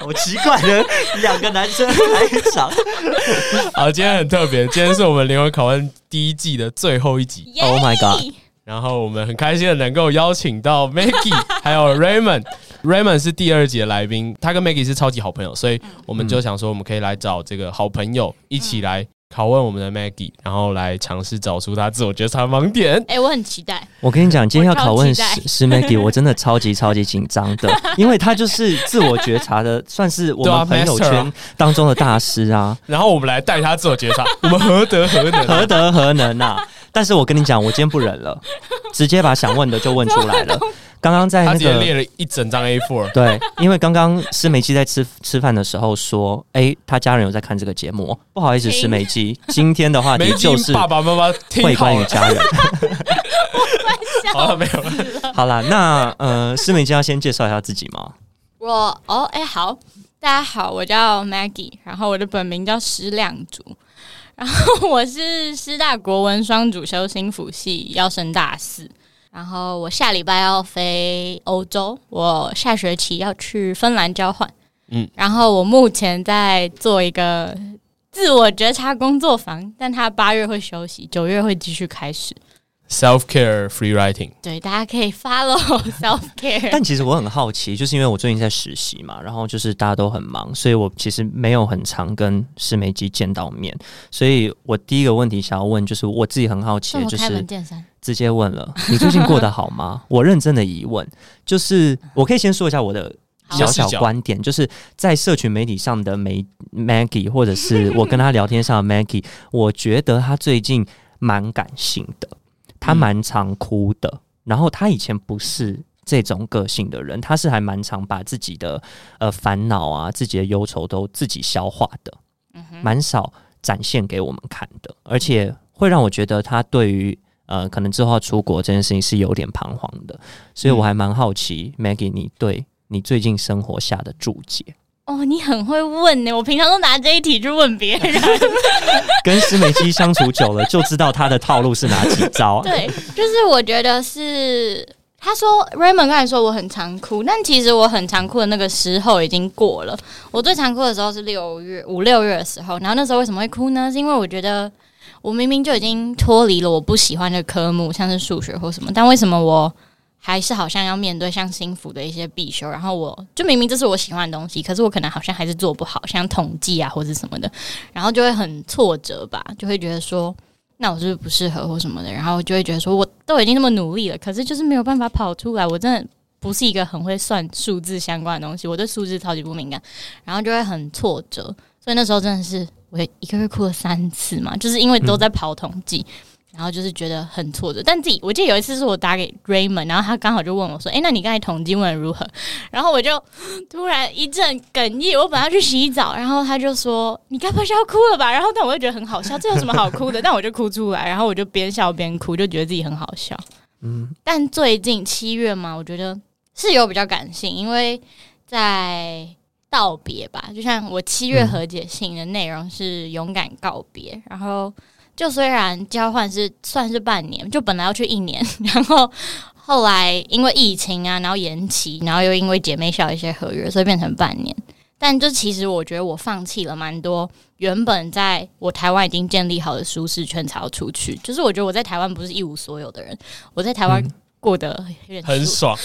好奇怪的两个男生开场。好，今天很特别，今天是我们灵魂拷问第一季的最后一集。Oh my god！然后我们很开心的能够邀请到 Maggie 还有 Raymond。Raymond 是第二集的来宾，他跟 Maggie 是超级好朋友，所以我们就想说，我们可以来找这个好朋友一起来。拷问我们的 Maggie，然后来尝试找出他自我觉察盲点。哎、欸，我很期待。我跟你讲，今天要拷问石石 Maggie，我真的超级超级紧张的，因为他就是自我觉察的，算是我们朋友圈当中的大师啊。然后我们来带他自我觉察，我们何德何能？何德何能啊？但是我跟你讲，我今天不忍了，直接把想问的就问出来了。刚刚在那个列了一整张 A4，对，因为刚刚施梅基在吃吃饭的时候说，哎、欸，他家人有在看这个节目，不好意思，施梅基，今天的话题就是爸爸妈妈会关于家人。好了，没有了。好了，那呃，施梅基要先介绍一下自己吗？我哦，哎、欸，好，大家好，我叫 Maggie，然后我的本名叫施亮竹，然后我是师大国文双主修心辅系，要升大四。然后我下礼拜要飞欧洲，我下学期要去芬兰交换。嗯，然后我目前在做一个自我觉察工作坊，但他八月会休息，九月会继续开始。Self care free writing，对，大家可以 follow self care。但其实我很好奇，就是因为我最近在实习嘛，然后就是大家都很忙，所以我其实没有很常跟施梅基见到面。所以我第一个问题想要问，就是我自己很好奇，就是直接问了，你最近过得好吗？我认真的疑问，就是我可以先说一下我的小小观点，就是在社群媒体上的梅 Maggie，或者是我跟他聊天上的 Maggie，我觉得他最近蛮感性的。他蛮常哭的，嗯，然后他以前不是这种个性的人，他是还蛮常把自己的呃烦恼啊、自己的忧愁都自己消化的，嗯，蛮少展现给我们看的，而且会让我觉得他对于呃可能之后要出国这件事情是有点彷徨的，所以我还蛮好奇，嗯，Maggie，你对你最近生活下的注解。哦，你很会问呢！我平常都拿这一题去问别人。跟施美基相处久了，就知道他的套路是哪几招。对，就是我觉得是他说 Raymond 刚才说我很常哭，但其实我很常哭的那个时候已经过了。我最常哭的时候是六月五六月的时候，然后那时候为什么会哭呢？是因为我觉得我明明就已经脱离了我不喜欢的科目，像是数学或什么，但为什么我？还是好像要面对像心辅的一些必修，然后我就明明这是我喜欢的东西，可是我可能好像还是做不好，像统计啊或者什么的，然后就会很挫折吧，就会觉得说，那我是不是不适合或什么的，然后就会觉得说，我都已经那么努力了，可是就是没有办法跑出来，我真的不是一个很会算数字相关的东西，我对数字超级不敏感，然后就会很挫折，所以那时候真的是我一个月哭了三次嘛，就是因为都在跑统计。然后就是觉得很挫折，但自己我记得有一次是我打给 Raymond，然后他刚好就问我说：“哎，那你刚才统计问得如何？” 然后我就突然一阵哽咽，我本来要去洗澡，然后他就说：“你该不会是要哭了吧？”然后但我就觉得很好笑，这有什么好哭的？但我就哭出来，然后我就边笑边哭，就觉得自己很好笑。嗯，但最近七月嘛，我觉得是有比较感性，因为在道别吧，就像我七月和解信的内容是勇敢告别，然后。就虽然交换是算是半年，就本来要去一年，然后后来因为疫情啊，然后延期，然后又因为姐妹校一些合约，所以变成半年。但就其实我觉得我放弃了蛮多原本在我台湾已经建立好的舒适圈，才要出去。就是我觉得我在台湾不是一无所有的人，我在台湾、过得有点很爽，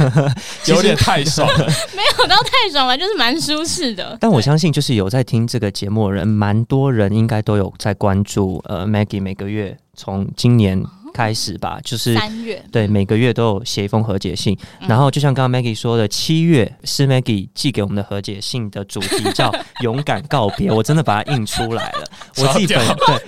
有点太爽了，没有到太爽了，就是蛮舒适的。但我相信，就是有在听这个节目的人，蛮多人应该都有在关注。呃，Maggie 每个月从今年开始吧，就是三月，对，每个月都有写一封和解信。嗯、然后就像刚刚 Maggie 说的，七月是 Maggie 寄给我们的和解信的主题叫 “勇敢告别”，我真的把它印出来了。我自己本对感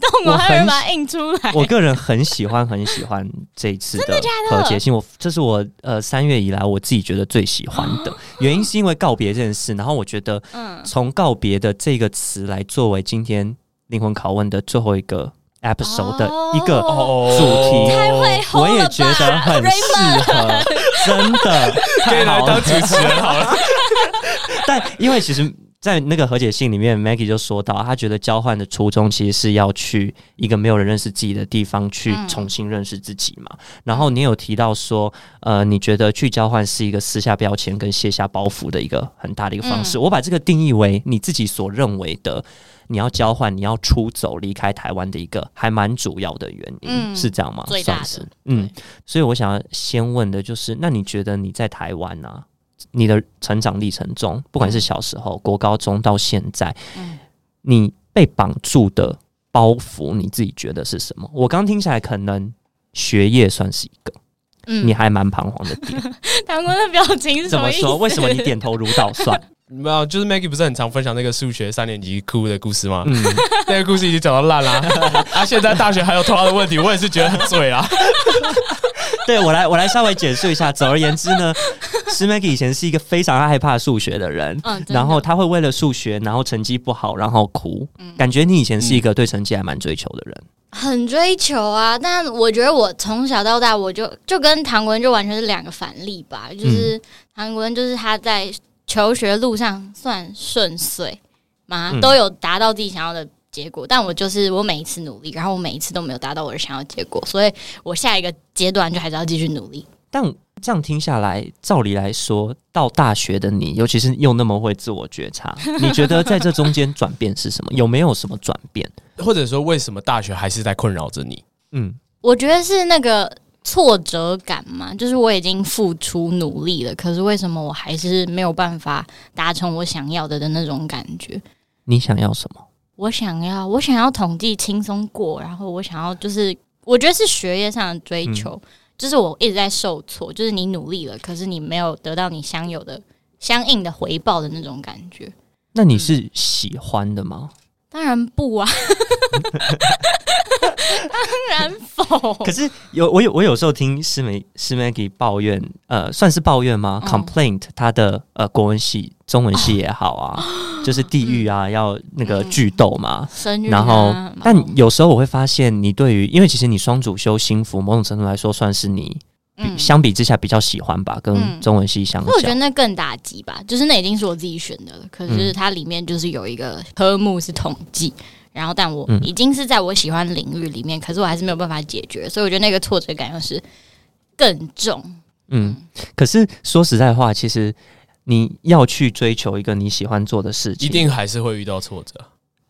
动，我还把它印出来。我个人很喜欢很喜欢这一次的和解信，我这是我呃三月以来我自己觉得最喜欢的原因，是因为告别这件事。然后我觉得，嗯从告别的这个词来作为今天灵魂拷问的最后一个。Episode 的一个主题，我也觉得很适合，真的 可以来当主持人好了。但因为其实，在那个和解信里面，Maggie 就说到，他觉得交换的初衷其实是要去一个没有人认识自己的地方，去重新认识自己嘛。然后你有提到说，呃，你觉得去交换是一个撕下标签跟卸下包袱的一个很大的一个方式。我把这个定义为你自己所认为的。你要交换，你要出走，离开台湾的一个还蛮主要的原因，嗯、是这样吗？最大的，是嗯，所以我想要先问的就是，那你觉得你在台湾呢、啊？你的成长历程中，不管是小时候、嗯、国高中到现在，嗯、你被绑住的包袱，你自己觉得是什么？我刚听起来，可能学业算是一个，嗯，你还蛮彷徨的点。唐官的表情是什么意思？怎么说？为什么你点头如捣蒜？没有，就是 Maggie 不是很常分享那个数学三年级哭的故事吗？嗯，那个故事已经讲到烂啦。啊，现在大学还有同样的问题，我也是觉得很醉啊。对，我来，我来稍微简述一下。总而言之呢，是 Maggie 以前是一个非常害怕数学的人，嗯，然后他会为了数学，然后成绩不好，然后哭。嗯，感觉你以前是一个对成绩还蛮追求的人，很追求啊。但我觉得我从小到大，我就就跟唐国恩就完全是两个反例吧。就是唐国恩，就是他在。求学路上算顺遂吗？都有达到自己想要的结果，嗯、但我就是我每一次努力，然后我每一次都没有达到我的想要结果，所以我下一个阶段就还是要继续努力。但这样听下来，照理来说，到大学的你，尤其是又那么会自我觉察，你觉得在这中间转变是什么？有没有什么转变？或者说，为什么大学还是在困扰着你？嗯，我觉得是那个。挫折感嘛，就是我已经付出努力了，可是为什么我还是没有办法达成我想要的的那种感觉？你想要什么？我想要，我想要统计轻松过，然后我想要就是，我觉得是学业上的追求，嗯、就是我一直在受挫，就是你努力了，可是你没有得到你想有的相应的回报的那种感觉。那你是喜欢的吗？嗯当然不啊，当然否。可是有我有我有时候听师妹师妹给抱怨，呃，算是抱怨吗、嗯、？Complaint 他的呃国文系、中文系也好啊，哦、就是地狱啊，嗯、要那个剧斗嘛。嗯、然后，但有时候我会发现，你对于因为其实你双主修心服，某种程度来说算是你。相比之下比较喜欢吧，跟中文系相比，我觉得那更打击吧。就是那已经是我自己选的了，可是它里面就是有一个科目是统计，然后但我已经是在我喜欢领域里面，可是我还是没有办法解决，所以我觉得那个挫折感又是更重。嗯，可是说实在话，其实你要去追求一个你喜欢做的事情，一定还是会遇到挫折，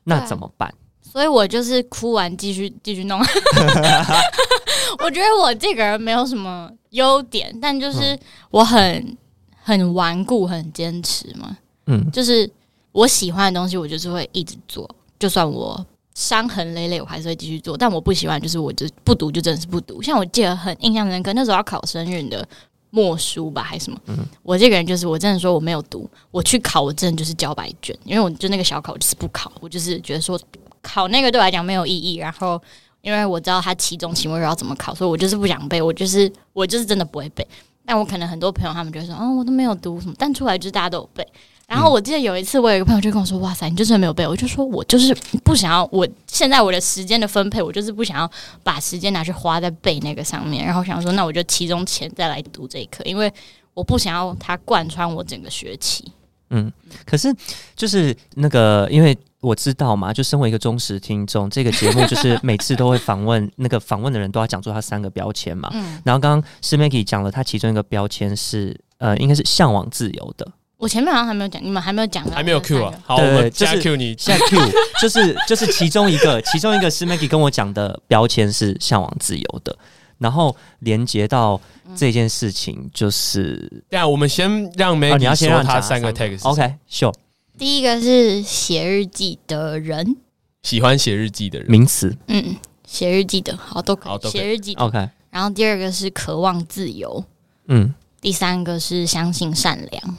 那怎么办？所以我就是哭完继续继续弄。我觉得我这个人没有什么优点，但就是我很很顽固，很坚持嘛。嗯，就是我喜欢的东西，我就是会一直做，就算我伤痕累累，我还是会继续做。但我不喜欢，就是我就不读，就真的是不读。像我记得很印象深刻，那时候要考生运的默书吧，还是什么？嗯，我这个人就是，我真的说我没有读，我去考，我真的就是交白卷，因为我就那个小考就是不考，我就是觉得说考那个对我来讲没有意义，然后。因为我知道他期中、期末要怎么考，所以我就是不想背。我就是我就是真的不会背。但我可能很多朋友他们就说：“哦，我都没有读什么。”但出来就是大家都有背。然后我记得有一次，我有一个朋友就跟我说：“哇塞，你就是没有背。”我就说：“我就是不想要。我现在我的时间的分配，我就是不想要把时间拿去花在背那个上面。然后想说，那我就期中前再来读这一课，因为我不想要它贯穿我整个学期。”嗯，可是就是那个因为。我知道嘛，就身为一个忠实听众，这个节目就是每次都会访问那个访问的人都要讲出他三个标签嘛。嗯，然后刚刚是 Maggie 讲了，他其中一个标签是呃，应该是向往自由的。我前面好像还没有讲，你们还没有讲，还没有 Q 啊？好，我们现在 Q 你，现在 Q 就是就是其中一个，其中一个是 Maggie 跟我讲的标签是向往自由的，然后连接到这件事情就是，对啊，我们先让 Maggie、哦、你要先让他三个 text，OK，Sure。第一个是写日记的人，喜欢写日记的人，名词。嗯，写日记的，好都可以写日记。OK。然后第二个是渴望自由，嗯。第三个是相信善良，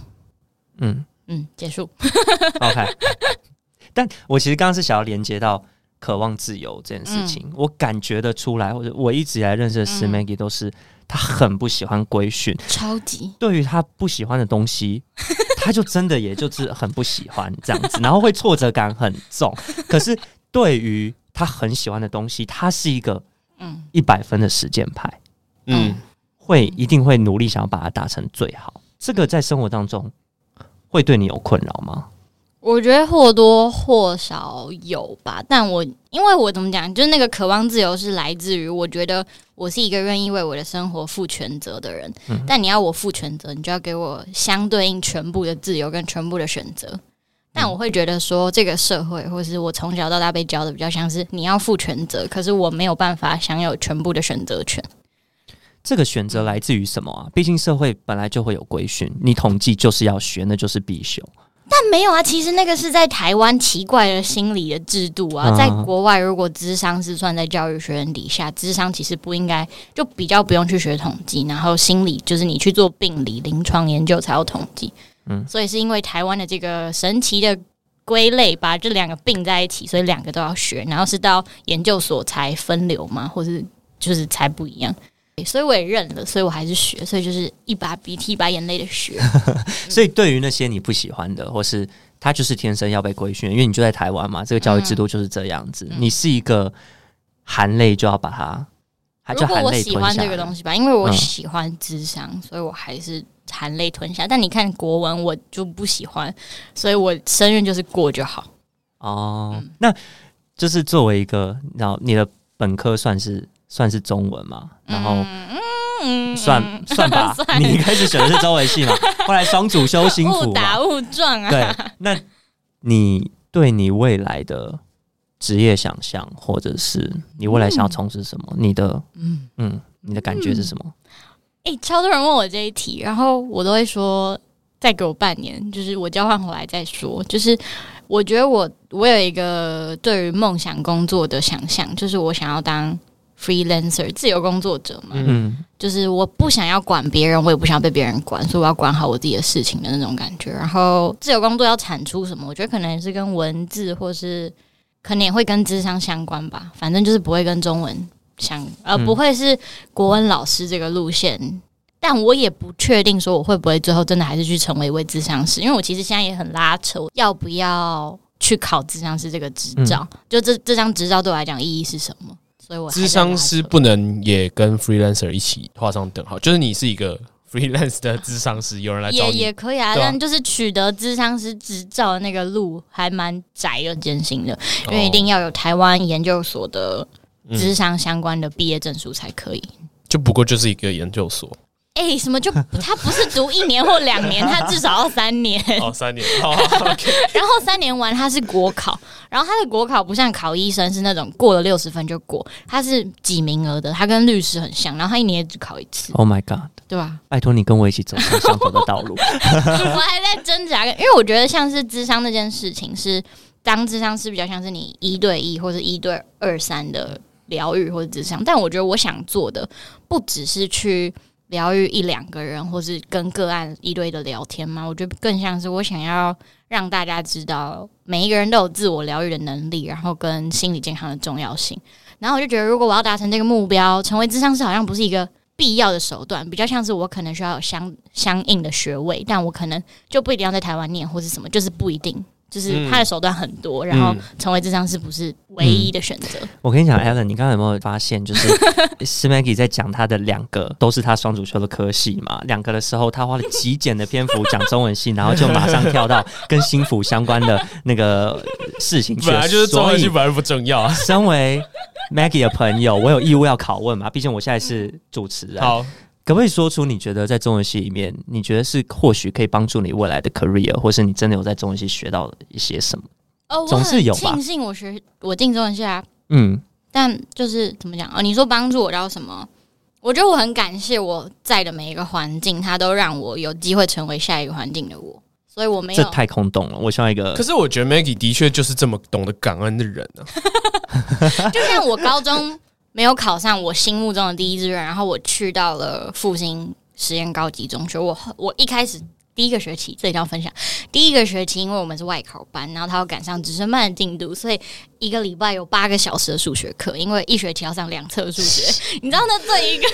嗯。嗯，结束。OK。但我其实刚刚是想要连接到渴望自由这件事情，嗯、我感觉得出来，或者我一直以来认识的师 Maggie 都是他很不喜欢规训，超级。对于他不喜欢的东西，他就真的也就是很不喜欢这样子，然后会挫折感很重。可是对于他很喜欢的东西，他是一个嗯。一百分的实践派，嗯，会一定会努力想要把它达成最好。这个在生活当中会对你有困扰吗？我觉得或多或少有吧，但我因为我怎么讲，就是那个渴望自由是来自于我觉得我是一个愿意为我的生活负全责的人。嗯、但你要我负全责，你就要给我相对应全部的自由跟全部的选择。但我会觉得说，这个社会或是我从小到大被教的比较像是你要负全责，可是我没有办法享有全部的选择权。这个选择来自于什么啊？毕竟社会本来就会有规训，你统计就是要学，那就是必修。但没有啊，其实那个是在台湾奇怪的心理的制度啊。在国外，如果智商是算在教育学院底下，智商其实不应该就比较不用去学统计，然后心理就是你去做病理临床研究才要统计。嗯，所以是因为台湾的这个神奇的归类，把这两个并在一起，所以两个都要学，然后是到研究所才分流嘛，或是就是才不一样。所以我也认了，所以我还是学，所以就是一把鼻涕一把眼泪的学。所以对于那些你不喜欢的，或是他就是天生要被规训，因为你就在台湾嘛，这个教育制度就是这样子。嗯、你是一个含泪就要把它。如果我喜欢这个东西吧，因为我喜欢智商，嗯、所以我还是含泪吞下。但你看国文，我就不喜欢，所以我生任就是过就好。哦，嗯、那就是作为一个，然后你的本科算是。算是中文嘛，然后算算吧。你一开始选的是中文系嘛，后来双主修心辅，误打误撞啊。对，那你对你未来的职业想象，或者是你未来想要从事什么？你的嗯嗯，你的感觉是什么？诶，超多人问我这一题，然后我都会说再给我半年，就是我交换回来再说。就是我觉得我我有一个对于梦想工作的想象，就是我想要当。Freelancer 自由工作者嘛，嗯，就是我不想要管别人，我也不想要被别人管，所以我要管好我自己的事情的那种感觉。然后自由工作要产出什么，我觉得可能也是跟文字，或是可能也会跟智商相关吧。反正就是不会跟中文相，呃不会是国文老师这个路线。嗯，但我也不确定说我会不会最后真的还是去成为一位智商师，因为我其实现在也很拉扯，要不要去考智商师这个执照？嗯，就这这张执照对我来讲意义是什么？咨商师不能也跟 freelancer 一起画上等号，就是你是一个 freelance 的智商师，有人来找你也也可以啊，但就是取得智商师执照的那个路还蛮窄又艰辛的，因为一定要有台湾研究所的智商相关的毕业证书才可以。就不过就是一个研究所。哎、欸，什么就他不是读一年或两年，他至少要三年。哦，三年。然后三年完他是国考，然后他的国考不像考医生是那种过了六十分就过，他是几名额的，他跟律师很像，然后他一年也只考一次。Oh my god，对吧？拜托你跟我一起走上相同的道路。我还在挣扎，因为我觉得像是智商那件事情是，是当智商是比较像是你一对一或者一对二三的疗愈或者智商，但我觉得我想做的不只是去。疗愈一两个人，或是跟个案一对的聊天吗？我觉得更像是我想要让大家知道，每一个人都有自我疗愈的能力，然后跟心理健康的重要性。然后我就觉得，如果我要达成这个目标，成为咨商师好像不是一个必要的手段，比较像是我可能需要有相相应的学位，但我可能就不一定要在台湾念，或是什么，就是不一定。就是他的手段很多，嗯、然后成为智商是不是唯一的选择、嗯。我跟你讲，Allen，你刚刚有没有发现，就是 Smaggie 在讲他的两个都是他双主修的科系嘛？两个的时候，他花了极简的篇幅讲中文系，然后就马上跳到跟心腹相关的那个事情去。本来就是中文系本来不重要啊。身为 Maggie 的朋友，我有义务要拷问嘛？毕竟我现在是主持人。好。可不可以说出你觉得在中文系里面，你觉得是或许可以帮助你未来的 career，或是你真的有在中文系学到一些什么？哦，总是有吧。庆幸我学我进中文系啊，嗯，但就是怎么讲哦？你说帮助我到什么？我觉得我很感谢我在的每一个环境，它都让我有机会成为下一个环境的我。所以我没有。这太空洞了，我需要一个。可是我觉得 Maggie 的确就是这么懂得感恩的人呢、啊。就像我高中没有考上我心目中的第一志愿，然后我去到了复兴实验高级中学。我我一开始第一个学期，这一定要分享。第一个学期，因为我们是外考班，然后他要赶上直升班的进度，所以一个礼拜有八个小时的数学课，因为一学期要上两册数学。你知道，那对一个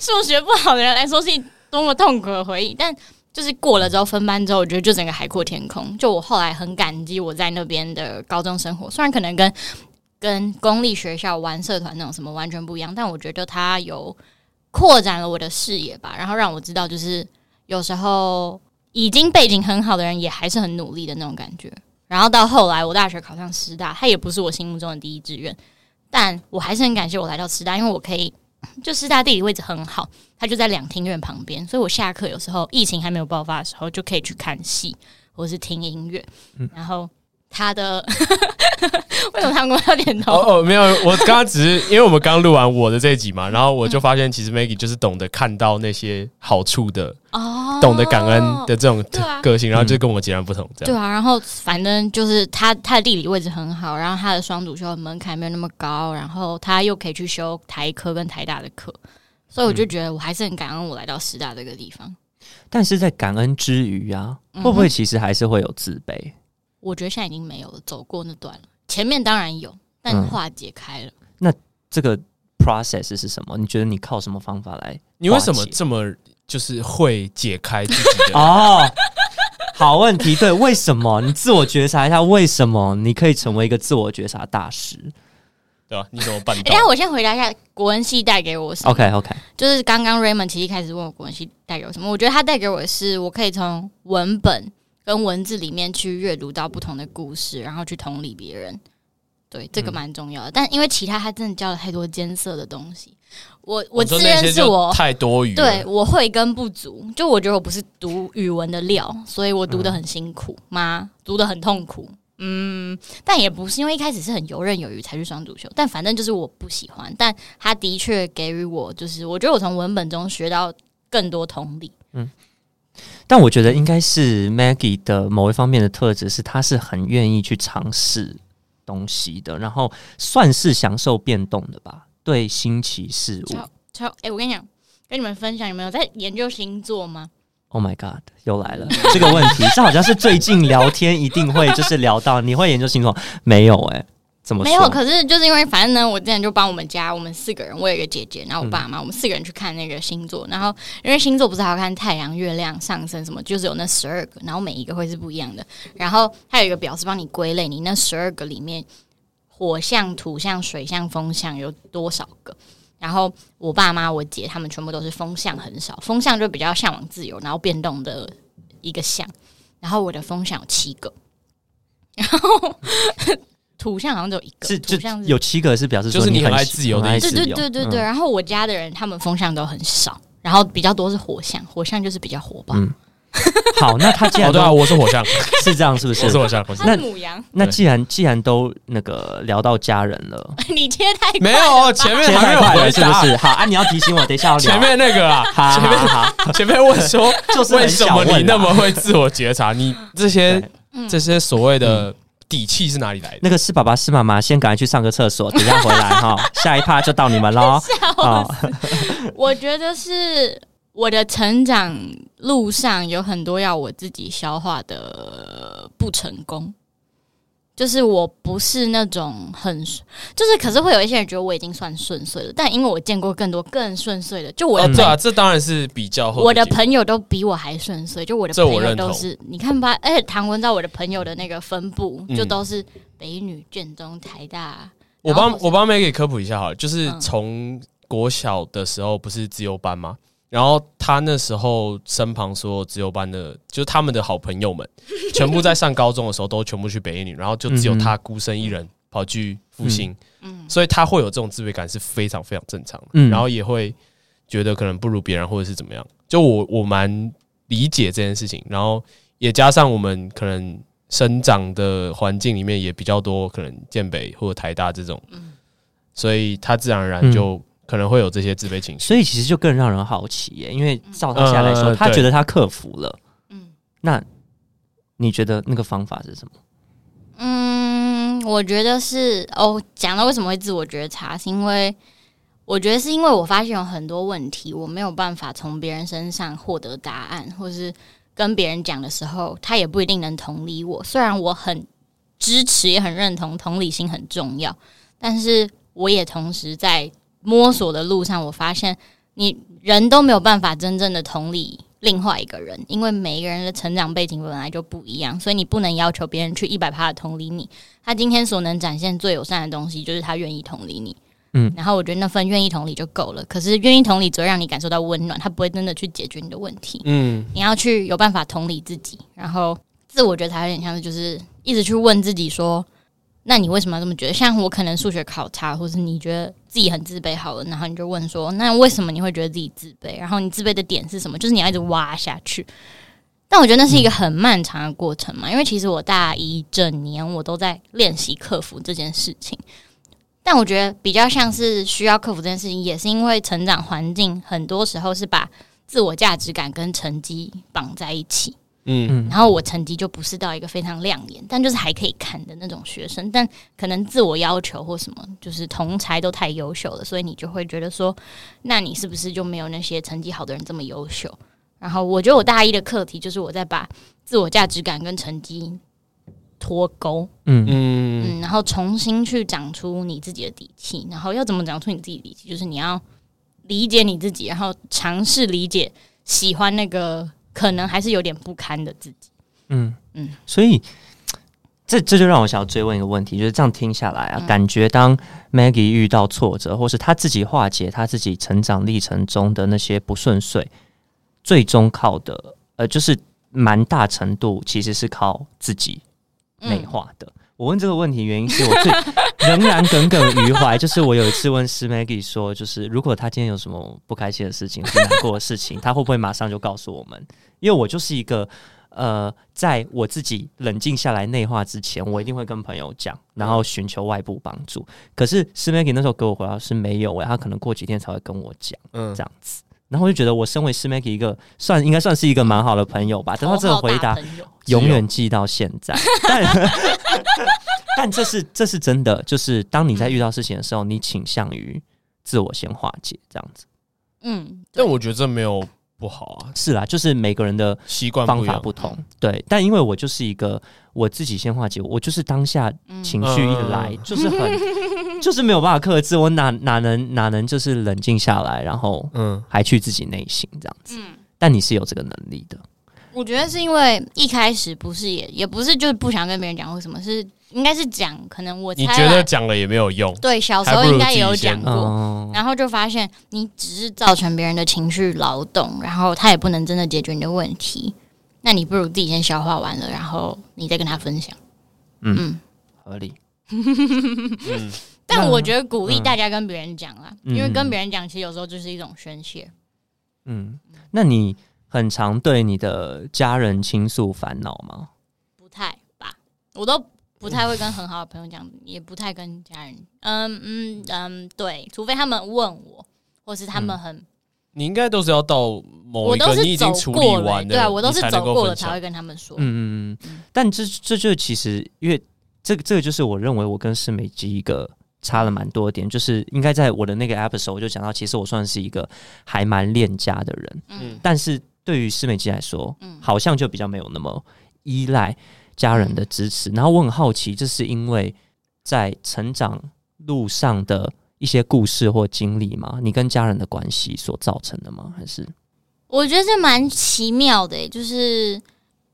数学不好的人来说是多么痛苦的回忆，但。就是过了之后分班之后，我觉得就整个海阔天空。就我后来很感激我在那边的高中生活，虽然可能跟跟公立学校玩社团那种什么完全不一样，但我觉得它有扩展了我的视野吧，然后让我知道，就是有时候已经背景很好的人也还是很努力的那种感觉。然后到后来我大学考上师大，它也不是我心目中的第一志愿，但我还是很感谢我来到师大，因为我可以。就师大地理位置很好，它就在两厅院旁边，所以我下课有时候疫情还没有爆发的时候，就可以去看戏或是听音乐，嗯、然后。他的 为什么他们要点头？哦哦，没有，我刚刚只是因为我们刚录完我的这一集嘛，然后我就发现其实 Maggie 就是懂得看到那些好处的哦，懂得感恩的这种个性，然后就跟我截然不同，这样。对啊，然后反正就是他他的地理位置很好，然后他的双主修门槛没有那么高，然后他又可以去修台科跟台大的课，所以我就觉得我还是很感恩我来到师大这个地方。但是在感恩之余啊，会不会其实还是会有自卑？我觉得现在已经没有了，走过那段了。前面当然有，但化解开了。嗯、那这个 process 是什么？你觉得你靠什么方法来？你为什么这么就是会解开自己的？哦，好问题。对，为什么？你自我觉察一下，为什么你可以成为一个自我觉察大师？对吧？你怎么办到？等下我先回答一下国文系带给我什么。OK OK，就是刚刚 Raymond 其实一开始问我国文系带给我什么，我觉得他带给我的是，我可以从文本。跟文字里面去阅读到不同的故事，然后去同理别人，对这个蛮重要的。嗯、但因为其他他真的教了太多艰涩的东西，我我自认是我太多余，对我会跟不足。就我觉得我不是读语文的料，所以我读的很辛苦吗？嗯、读的很痛苦，嗯，但也不是因为一开始是很游刃有余才去双主修，但反正就是我不喜欢。但他的确给予我，就是我觉得我从文本中学到更多同理，嗯。但我觉得应该是 Maggie 的某一方面的特质是，她是很愿意去尝试东西的，然后算是享受变动的吧，对新奇事物。超哎、欸，我跟你讲，跟你们分享，有没有在研究星座吗？Oh my god，又来了这个问题，这好像是最近聊天一定会就是聊到，你会研究星座没有、欸？哎。怎么？没有，可是就是因为反正呢，我之前就帮我们家我们四个人，我有一个姐姐，然后我爸妈，我们四个人去看那个星座，然后因为星座不是还要看太阳、月亮、上升什么，就是有那十二个，然后每一个会是不一样的，然后还有一个表是帮你归类，你那十二个里面火象、土象、水象、风象有多少个？然后我爸妈、我姐他们全部都是风象很少，风象就比较向往自由，然后变动的一个象，然后我的风象有七个，然后。土象好像只有一个，是土象是有七个，是表示就是你很爱自由的意思。对对对对对。然后我家的人他们风象都很少，然后比较多是火象，火象就是比较火爆。嗯，好，那他既然 对啊，我是火象，是这样是不是？我是火象，那母羊。那既然既然都那个聊到家人了，你切太没有哦前面还没有回答是不是？好啊，你要提醒我，等一下要聊前面那个啊，前面好，前面问说就是为什么你那么会自我觉察？你这些这些所谓的。底气是哪里来的？那个是爸爸是妈妈，先赶快去上个厕所，等一下回来 哈。下一趴就到你们喽。我觉得是我的成长路上有很多要我自己消化的不成功。就是我不是那种很，就是可是会有一些人觉得我已经算顺遂了，但因为我见过更多更顺遂的，就我的、哦、对啊，这当然是比较后。我的朋友都比我还顺遂，就我的朋友都是你看吧，而且唐文照我的朋友的那个分布就都是北女、卷中、台大。我帮我帮 Maggie 科普一下好了，就是从国小的时候不是自由班吗？然后他那时候身旁所有资优班的，就是他们的好朋友们，全部在上高中的时候都全部去北一女，然后就只有他孤身一人跑去复兴，嗯，所以他会有这种自卑感是非常非常正常的，嗯，然后也会觉得可能不如别人或者是怎么样。就我我蛮理解这件事情，然后也加上我们可能生长的环境里面也比较多可能建北或者台大这种，所以他自然而然就。可能会有这些自卑情绪，所以其实就更让人好奇耶。因为照他下来说，他觉得他克服了，嗯，那你觉得那个方法是什么？嗯，我觉得是哦。讲到为什么会自我觉察，是因为我觉得是因为我发现有很多问题，我没有办法从别人身上获得答案，或是跟别人讲的时候，他也不一定能同理我。虽然我很支持，也很认同同理心很重要，但是我也同时在摸索的路上，我发现你人都没有办法真正的同理另外一个人，因为每一个人的成长背景本来就不一样，所以你不能要求别人去一百趴的同理你。他今天所能展现最友善的东西，就是他愿意同理你。嗯，然后我觉得那份愿意同理就够了。可是愿意同理只会让你感受到温暖，他不会真的去解决你的问题。嗯，你要去有办法同理自己，然后自我觉察有点像是就是一直去问自己说。那你为什么要这么觉得？像我可能数学考差，或是你觉得自己很自卑，好了，然后你就问说，那为什么你会觉得自己自卑？然后你自卑的点是什么？就是你要一直挖下去。但我觉得那是一个很漫长的过程嘛，因为其实我大一整年我都在练习克服这件事情。但我觉得比较像是需要克服这件事情，也是因为成长环境很多时候是把自我价值感跟成绩绑在一起。嗯，然后我成绩就不是到一个非常亮眼，但就是还可以看的那种学生，但可能自我要求或什么，就是同才都太优秀了，所以你就会觉得说，那你是不是就没有那些成绩好的人这么优秀？然后我觉得我大一的课题就是我在把自我价值感跟成绩脱钩，嗯嗯，然后重新去长出你自己的底气。然后要怎么长出你自己的底气？就是你要理解你自己，然后尝试理解喜欢那个。可能还是有点不堪的自己，嗯嗯，所以这这就让我想要追问一个问题，就是这样听下来啊，嗯、感觉当 Maggie 遇到挫折，或是他自己化解他自己成长历程中的那些不顺遂，最终靠的呃，就是蛮大程度其实是靠自己内化的。嗯我问这个问题原因是我最 仍然耿耿于怀，就是我有一次问师 Maggie 说，就是如果他今天有什么不开心的事情、或难过的事情，他会不会马上就告诉我们？因为我就是一个呃，在我自己冷静下来内化之前，我一定会跟朋友讲，然后寻求外部帮助。可是师 Maggie 那时候给我回答是没有诶，他可能过几天才会跟我讲，嗯，这样子。然后我就觉得，我身为师 Maggie 一个算应该算是一个蛮好的朋友吧。得到这个回答，永远记到现在。但但这是这是真的，就是当你在遇到事情的时候，你倾向于自我先化解这样子。嗯，但我觉得这没有不好啊。是啦，就是每个人的习惯方法不同。对，但因为我就是一个我自己先化解，我就是当下情绪一来，就是很。就是没有办法克制，我哪哪能哪能就是冷静下来，然后嗯，还去自己内心这样子。嗯，但你是有这个能力的。我觉得是因为一开始不是也也不是就是不想跟别人讲，为什么是应该是讲，可能我猜你觉得讲了也没有用。对，小时候应该也有讲过，然后就发现你只是造成别人的情绪劳动，然后他也不能真的解决你的问题。那你不如自己先消化完了，然后你再跟他分享。嗯，嗯合理。嗯。但我觉得鼓励大家跟别人讲啦，嗯、因为跟别人讲其实有时候就是一种宣泄。嗯，那你很常对你的家人倾诉烦恼吗？不太吧，我都不太会跟很好的朋友讲，也不太跟家人。嗯嗯嗯，对，除非他们问我，或是他们很……嗯、你应该都是要到某一个你已经处理完的，对啊，我都是走过了才会跟他们说。嗯嗯嗯，但这这就其实因为这个这个就是我认为我跟世美基一个。差了蛮多点，就是应该在我的那个 episode 我就讲到，其实我算是一个还蛮恋家的人，嗯，但是对于师美姬来说，嗯，好像就比较没有那么依赖家人的支持。嗯、然后我很好奇，这是因为在成长路上的一些故事或经历吗？你跟家人的关系所造成的吗？还是我觉得这蛮奇妙的，就是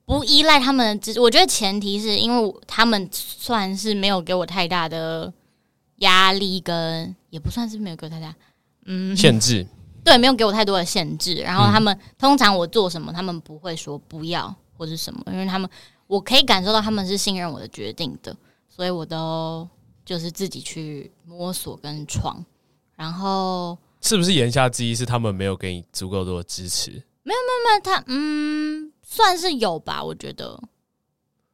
不依赖他们的支持。我觉得前提是因为他们算是没有给我太大的。压力跟也不算是没有给我太大，嗯，限制，对，没有给我太多的限制。然后他们、嗯、通常我做什么，他们不会说不要或是什么，因为他们我可以感受到他们是信任我的决定的，所以我都就是自己去摸索跟闯。然后是不是言下之意是他们没有给你足够多的支持？没有没有没有，他嗯，算是有吧，我觉得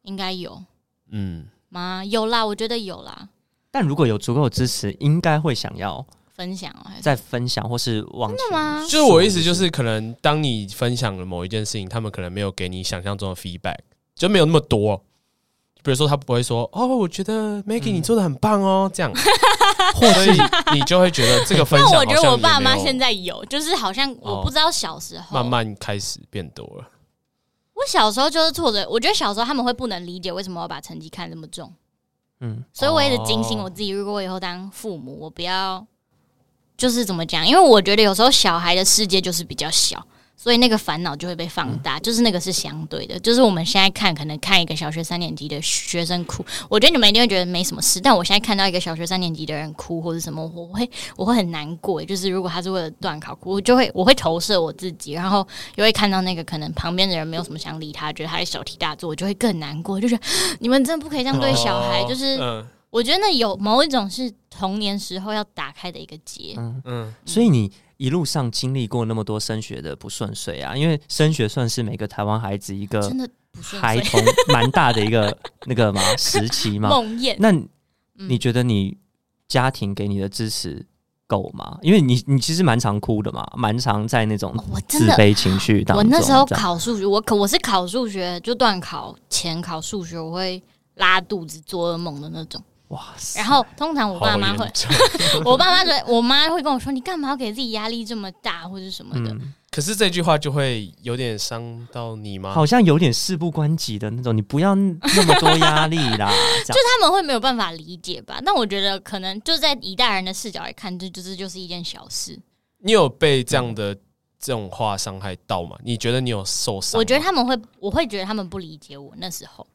应该有，嗯，吗？有啦，我觉得有啦。但如果有足够的支持，应该会想要分享，在分享或是。真的吗？就是我意思，就是可能当你分享了某一件事情，他们可能没有给你想象中的 feedback，就没有那么多。比如说，他不会说：“哦，我觉得 Maggie 你做的很棒哦。”这样，或者你就会觉得这个分享。那我觉得我爸妈现在有，就是好像我不知道小时候慢慢开始变多了。我小时候就是挫折，我觉得小时候他们会不能理解为什么我把成绩看这么重。嗯，所以我一直警醒我自己，如果我以后当父母，我不要就是怎么讲？因为我觉得有时候小孩的世界就是比较小。所以那个烦恼就会被放大，就是那个是相对的，就是我们现在看，可能看一个小学三年级的学生哭，我觉得你们一定会觉得没什么事。但我现在看到一个小学三年级的人哭或者什么，我会我会很难过。就是如果他是为了断考哭，我就会我会投射我自己，然后又会看到那个可能旁边的人没有什么想理他，觉得他是小题大做，我就会更难过。就是 你们真的不可以这样对小孩，就是我觉得那有某一种是童年时候要打开的一个结。嗯嗯，所以你。一路上经历过那么多升学的不顺遂啊，因为升学算是每个台湾孩子一个真的孩童蛮大的一个那个嘛时期嘛。梦魇。那你觉得你家庭给你的支持够吗？因为你你其实蛮常哭的嘛，蛮常在那种自卑情绪当中。我那时候考数学，我可我是考数学就段考前考数学，我会拉肚子、做噩梦的那种。哇塞！然后通常我爸妈会，我爸妈会，我妈会跟我说：“你干嘛要给自己压力这么大，或者什么的？”嗯、可是这句话就会有点伤到你吗？好像有点事不关己的那种，你不要那么多压力啦。就他们会没有办法理解吧？那我觉得可能就在一代人的视角来看，这就是就是一件小事。你有被这样的这种话伤害到吗？你觉得你有受伤？我觉得他们会，我会觉得他们不理解我那时候，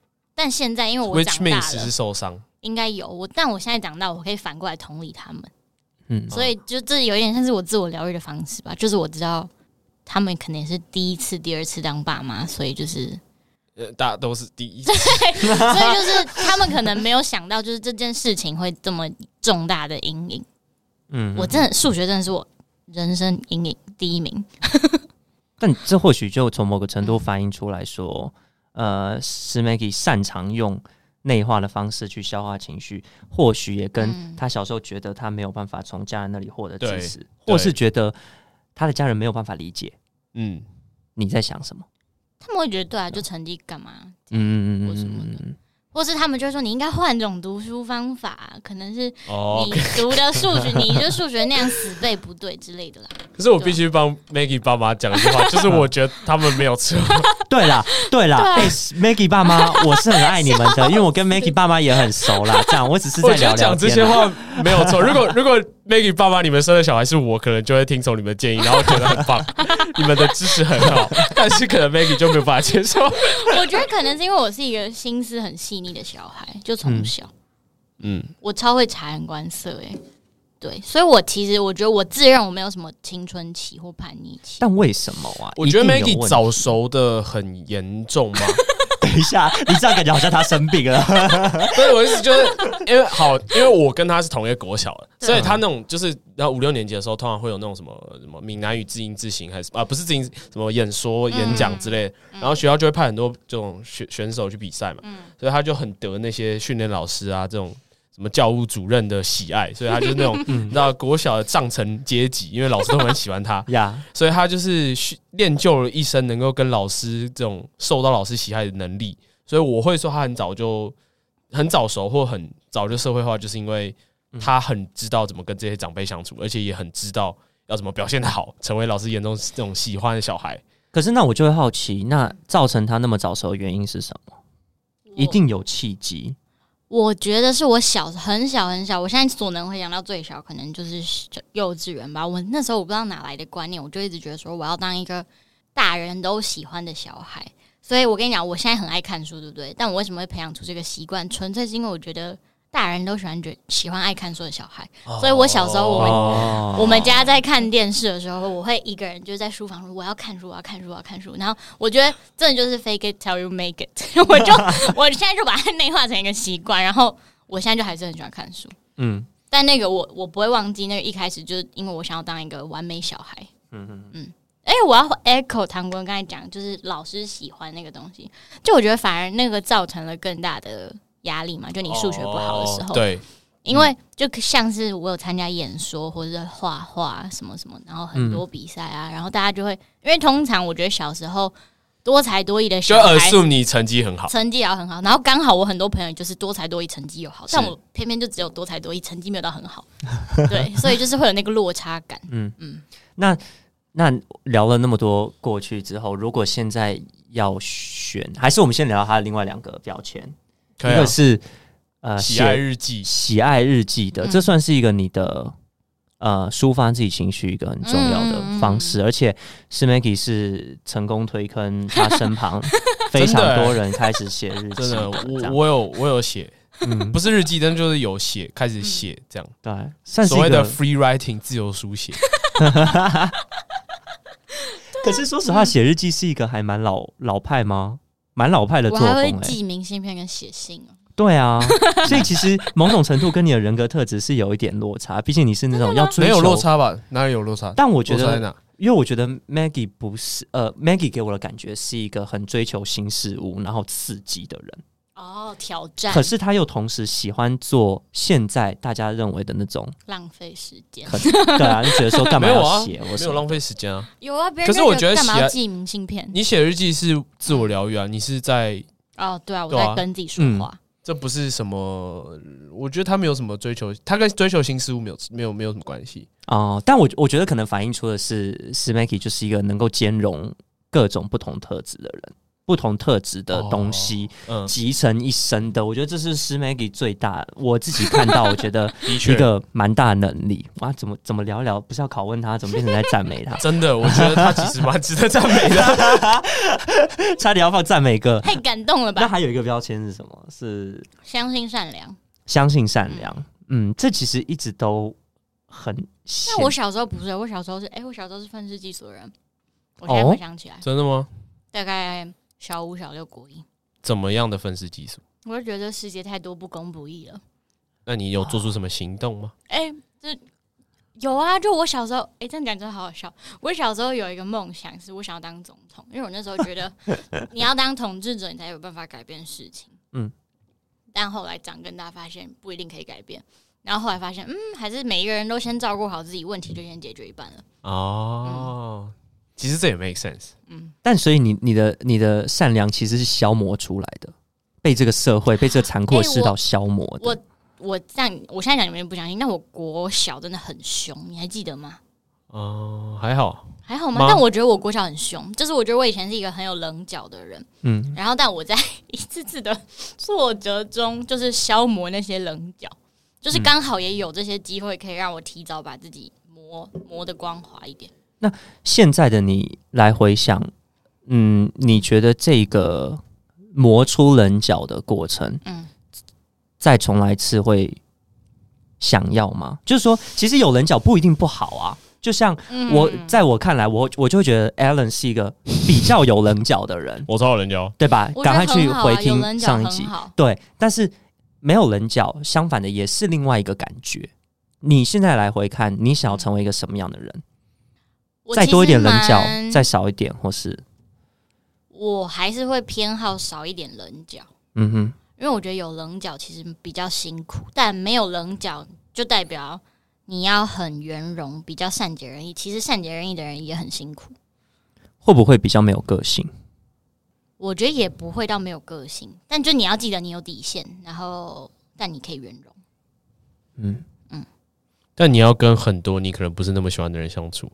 但现在因为我长大了是受伤。应该有我，但我现在长大，我可以反过来同理他们，嗯，所以就这有点像是我自我疗愈的方式吧。就是我知道他们可能也是第一次、第二次当爸妈，所以就是呃，大家都是第一次，所以就是他们可能没有想到，就是这件事情会这么重大的阴影。嗯，我真的数学真的是我人生阴影第一名。但这或许就从某个程度反映出来说，呃，是 Maggie 擅长用。内化的方式去消化情绪，或许也跟他小时候觉得他没有办法从家人那里获得支持，或是觉得他的家人没有办法理解。嗯，你在想什么？他们会觉得对啊，就成绩干嘛？嗯嗯嗯，或什么的。或是他们就说你应该换种读书方法，可能是你读的数学，你就数学那样死背不对之类的啦。可是我必须帮 Maggie 爸妈讲一句话，就是我觉得他们没有错。对啦，对啦，哎，Maggie 爸妈，我是很爱你们的，因为我跟 Maggie 爸妈也很熟啦。这样，我只是在聊聊。讲这些话没有错。如果如果 Maggie 爸妈你们生的小孩是我，可能就会听从你们建议，然后觉得很棒，你们的知识很好。但是可能 Maggie 就没有办法接受。我觉得可能是因为我是一个心思很细腻的小孩，就从小，嗯，我超会察言观色，哎，对，所以我其实我觉得我自认我没有什么青春期或叛逆期。但为什么啊？我觉得 Maggie 早熟的很严重吗？等一下，你这样感觉好像他生病了。所以我意思就是，因为好，因为我跟他是同一个国小的，所以他那种就是，然后五六年级的时候，通常会有那种什么什么闽南语字音字形，还是啊不是字音，什么演说、演讲之类。然后学校就会派很多这种选选手去比赛嘛，所以他就很得那些训练老师啊这种。什么教务主任的喜爱，所以他就是那种 你知道国小的上层阶级，因为老师都很喜欢他 呀，所以他就是练就了一身能够跟老师这种受到老师喜爱的能力。所以我会说他很早就很早熟，或很早就社会化，就是因为他很知道怎么跟这些长辈相处，而且也很知道要怎么表现的好，成为老师眼中这种喜欢的小孩。可是那我就会好奇，那造成他那么早熟的原因是什么？一定有契机。我觉得是我小很小很小，我现在所能回想到最小，可能就是幼稚园吧。我那时候我不知道哪来的观念，我就一直觉得说我要当一个大人都喜欢的小孩。所以我跟你讲，我现在很爱看书，对不对？但我为什么会培养出这个习惯？纯粹是因为我觉得。大人都喜欢觉喜欢爱看书的小孩，所以我小时候我们、哦、我们家在看电视的时候，我会一个人就在书房说我要看书，我要看书，我要看书。然后我觉得真的就是 fake it till you make it，我就 我现在就把它内化成一个习惯。然后我现在就还是很喜欢看书，嗯。但那个我我不会忘记，那个一开始就是因为我想要当一个完美小孩，嗯嗯嗯。哎、欸，我要 echo 唐国刚才讲，就是老师喜欢那个东西，就我觉得反而那个造成了更大的。压力嘛，就你数学不好的时候，对，因为就像是我有参加演说或者是画画什么什么，然后很多比赛啊，然后大家就会，因为通常我觉得小时候多才多艺的小孩，就 assume 你成绩很好，成绩也要很好。然后刚好我很多朋友就是多才多艺，成绩又好，但我偏偏就只有多才多艺，成绩没有到很好。对，所以就是会有那个落差感。嗯嗯。那那聊了那么多过去之后，如果现在要选，还是我们先聊他的另外两个标签，一个是。呃，喜爱日记，喜爱日记的，嗯、这算是一个你的呃抒发自己情绪一个很重要的方式，嗯、而且是 Maggie 是成功推坑他身旁 非常多人开始写日记真的，我我有我有写，嗯，不是日记，但就是有写，开始写这样，对，算是所谓的 free writing 自由书写。可是说实话，写日记是一个还蛮老老派吗？蛮老派的作风、欸，我还会寄明信片跟写信对啊，所以其实某种程度跟你的人格特质是有一点落差，毕竟你是那种要追求。没有落差吧？哪里有落差？但我觉得，因为我觉得 Maggie 不是呃，Maggie 给我的感觉是一个很追求新事物，然后刺激的人。哦，挑战。可是他又同时喜欢做现在大家认为的那种浪费时间。对啊，你觉得说干嘛要写？我没有浪费时间啊。有啊，可是我觉得干嘛要寄明信片？你写日记是自我疗愈啊，你是在哦，对啊，我在跟自己说话。这不是什么，我觉得他没有什么追求，他跟追求新事物没有没有没有什么关系哦、呃。但我我觉得可能反映出的是，是 Maggie 就是一个能够兼容各种不同特质的人。不同特质的东西集成一身的，我觉得这是师 Maggie 最大。我自己看到，我觉得一个蛮大的能力。哇，怎么怎么聊聊？不是要拷问他，怎么变成在赞美他？真的，我觉得他其实蛮值得赞美的。差点要放赞美歌，太感动了吧？那还有一个标签是什么？是相信善良。相信善良。嗯，这其实一直都很。那我小时候不是，我小时候是，哎、欸，我小时候是愤世嫉俗的人。我现在回想起来，真的吗？大概。小五、小六、国一，怎么样的愤世嫉俗？我就觉得世界太多不公不义了。那你有做出什么行动吗？哎、欸，这有啊！就我小时候，哎、欸，这样讲真的好好笑。我小时候有一个梦想，是我想要当总统，因为我那时候觉得 你要当统治者，你才有办法改变事情。嗯，但后来长更大，发现不一定可以改变。然后后来发现，嗯，还是每一个人都先照顾好自己，问题就先解决一半了。哦。嗯其实这也 make sense，嗯，但所以你你的你的善良其实是消磨出来的，被这个社会被这个残酷的世道消磨的。我我这样，我现在讲你们不相信，但我国小真的很凶，你还记得吗？哦，还好，还好吗？但我觉得我国小很凶，就是我觉得我以前是一个很有棱角的人，嗯，然后但我在一次次的挫折中，就是消磨那些棱角，就是刚好也有这些机会可以让我提早把自己磨磨的光滑一点。那现在的你来回想，嗯，你觉得这个磨出棱角的过程，嗯，再重来一次会想要吗？就是说，其实有棱角不一定不好啊。就像我在我看来，我我就会觉得 Alan 是一个比较有棱角的人。我超有棱角，对吧？赶快去回听上一集。对，但是没有棱角，相反的也是另外一个感觉。你现在来回看，你想要成为一个什么样的人？再多一点棱角，再少一点，或是我还是会偏好少一点棱角。嗯哼，因为我觉得有棱角其实比较辛苦，但没有棱角就代表你要很圆融，比较善解人意。其实善解人意的人也很辛苦。会不会比较没有个性？我觉得也不会到没有个性，但就你要记得你有底线，然后但你可以圆融。嗯嗯，但你要跟很多你可能不是那么喜欢的人相处。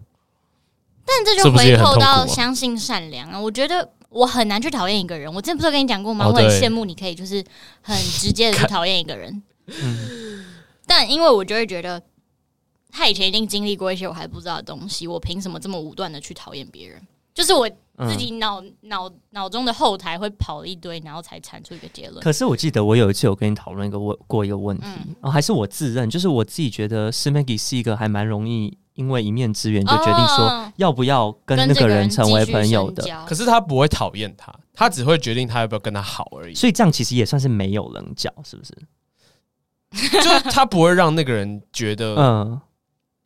但这就回扣到相信善良啊！我觉得我很难去讨厌一个人。我之前不是跟你讲过吗？我很羡慕你可以就是很直接的去讨厌一个人。但因为我就会觉得他以前一定经历过一些我还不知道的东西，我凭什么这么武断的去讨厌别人？就是我自己脑脑脑中的后台会跑了一堆，然后才产出一个结论。可是我记得我有一次有跟你讨论一个问过一个问题，然后还是我自认，就是我自己觉得是 Maggie 是一个还蛮容易。因为一面之缘，就决定说要不要跟那个人成为朋友的。可是他不会讨厌他，他只会决定他要不要跟他好而已。所以这样其实也算是没有棱角，是不是？就他不会让那个人觉得，嗯，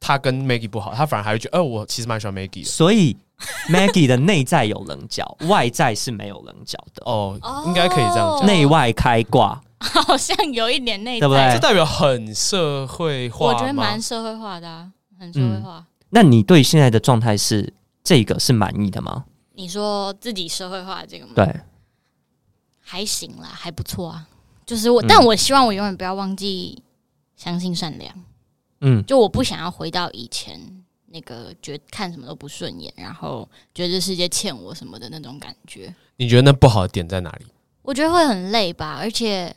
他跟 Maggie 不好，他反而还会觉得，哦，我其实蛮喜欢 Maggie 的。所以 Maggie 的内在有棱角，外在是没有棱角的。哦，应该可以这样讲，内外开挂，好像有一点内在，对不对？这代表很社会化，我觉得蛮社会化的啊。很社会化、嗯。那你对现在的状态是这个是满意的吗？你说自己社会化这个吗？对，还行啦，还不错啊。就是我，嗯、但我希望我永远不要忘记相信善良。嗯，就我不想要回到以前那个觉得看什么都不顺眼，然后觉得这世界欠我什么的那种感觉。你觉得那不好的点在哪里？我觉得会很累吧，而且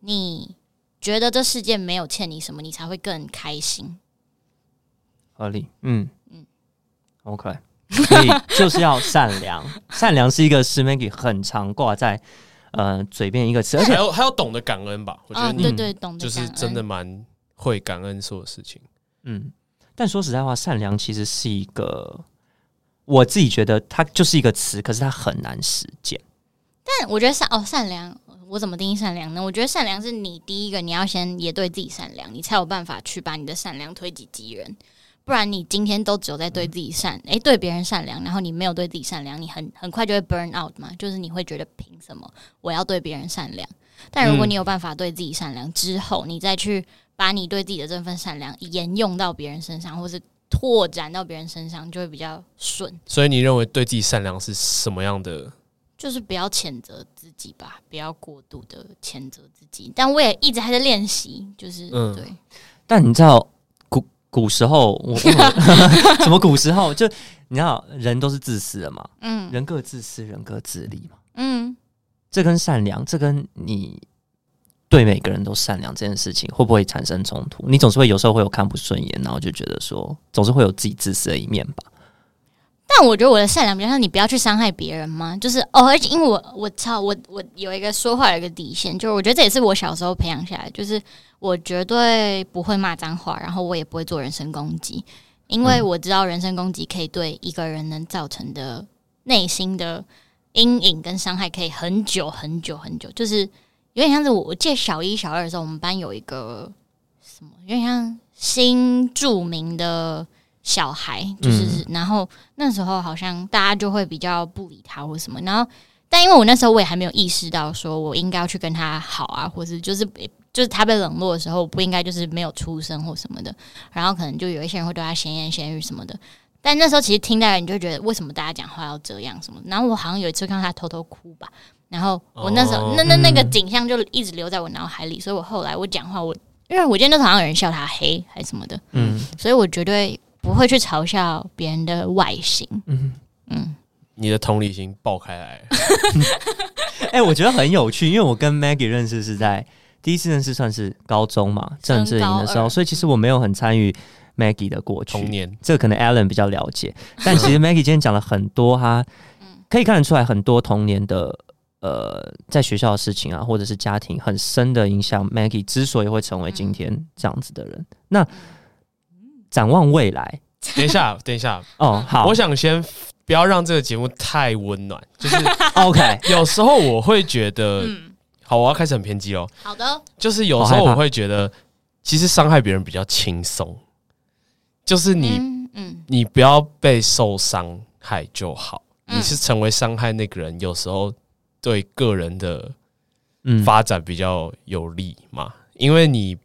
你觉得这世界没有欠你什么，你才会更开心。合理，嗯嗯，OK，所以就是要善良，善良是一个是 Maggie 很常挂在呃嘴边一个词，而且还要还要懂得感恩吧？我觉得你、哦、对对，懂得就是真的蛮会感恩所有事情。嗯，但说实在话，善良其实是一个我自己觉得它就是一个词，可是它很难实践。但我觉得善哦善良，我怎么定义善良呢？我觉得善良是你第一个你要先也对自己善良，你才有办法去把你的善良推己及人。不然你今天都只有在对自己善，诶、对别人善良，然后你没有对自己善良，你很很快就会 burn out 嘛。就是你会觉得凭什么我要对别人善良？但如果你有办法对自己善良之后，你再去把你对自己的这份善良沿用到别人身上，或是拓展到别人身上，就会比较顺。所以你认为对自己善良是什么样的？就是不要谴责自己吧，不要过度的谴责自己。但我也一直还在练习，就是、嗯、对。但你知道？古古时候，我 什么古时候？就你知道，人都是自私的嘛。嗯，人各自私，人各自利嘛。嗯，这跟善良，这跟你对每个人都善良这件事情，会不会产生冲突？你总是会有时候会有看不顺眼，然后就觉得说，总是会有自己自私的一面吧。但我觉得我的善良比较像你不要去伤害别人吗？就是哦，而且因为我我操我我有一个说话有一个底线，就是我觉得这也是我小时候培养下来，就是我绝对不会骂脏话，然后我也不会做人身攻击，因为我知道人身攻击可以对一个人能造成的内心的阴影跟伤害可以很久很久很久，就是有点像是我我记得小一小二的时候，我们班有一个什么，有点像新著名的。小孩就是，嗯、然后那时候好像大家就会比较不理他或什么，然后但因为我那时候我也还没有意识到说我应该要去跟他好啊，或是就是就是他被冷落的时候，我不应该就是没有出声或什么的，然后可能就有一些人会对他闲言闲语什么的，但那时候其实听到你就觉得为什么大家讲话要这样什么，然后我好像有一次看到他偷偷哭吧，然后我那时候、哦、那那那个景象就一直留在我脑海里，所以我后来我讲话我因为我记得那时候好像有人笑他黑还是什么的，嗯，所以我绝对。不会去嘲笑别人的外形，嗯嗯，你的同理心爆开来。哎、欸，我觉得很有趣，因为我跟 Maggie 认识是在第一次认识算是高中嘛，政治营的时候，所以其实我没有很参与 Maggie 的过去童年，这个可能 Alan 比较了解。但其实 Maggie 今天讲了很多，他可以看得出来很多童年的呃，在学校的事情啊，或者是家庭很深的影响。Maggie 之所以会成为今天这样子的人，那。展望未来，等一下，等一下，哦，好，我想先不要让这个节目太温暖，就是 OK。有时候我会觉得，嗯、好，我要开始很偏激哦。好的，就是有时候我会觉得，其实伤害别人比较轻松，就是你，嗯，嗯你不要被受伤害就好。嗯、你是成为伤害那个人，有时候对个人的发展比较有利嘛，嗯、因为你。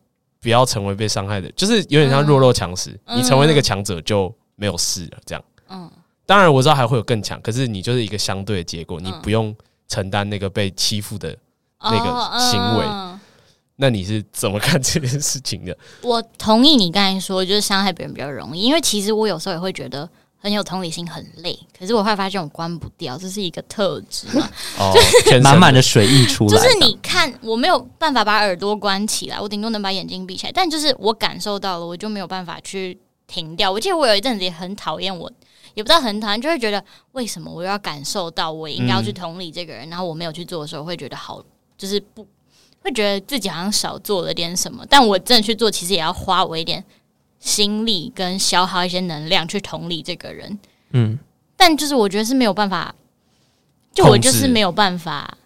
不要成为被伤害的，就是有点像弱肉强食。嗯、你成为那个强者就没有事了，这样。嗯，当然我知道还会有更强，可是你就是一个相对的结果，你不用承担那个被欺负的那个行为。哦嗯、那你是怎么看这件事情的？我同意你刚才说，就是伤害别人比较容易，因为其实我有时候也会觉得。很有同理心，很累。可是我会发现我关不掉，这是一个特质嘛，就是满满的水溢出来。就是你看，我没有办法把耳朵关起来，我顶多能把眼睛闭起来。但就是我感受到了，我就没有办法去停掉。我记得我有一阵子也很讨厌我，也不知道很讨厌，就会觉得为什么我要感受到我应该要去同理这个人，嗯、然后我没有去做的时候，会觉得好，就是不会觉得自己好像少做了点什么。但我真的去做，其实也要花我一点。心力跟消耗一些能量去同理这个人，嗯，但就是我觉得是没有办法，就我就是没有办法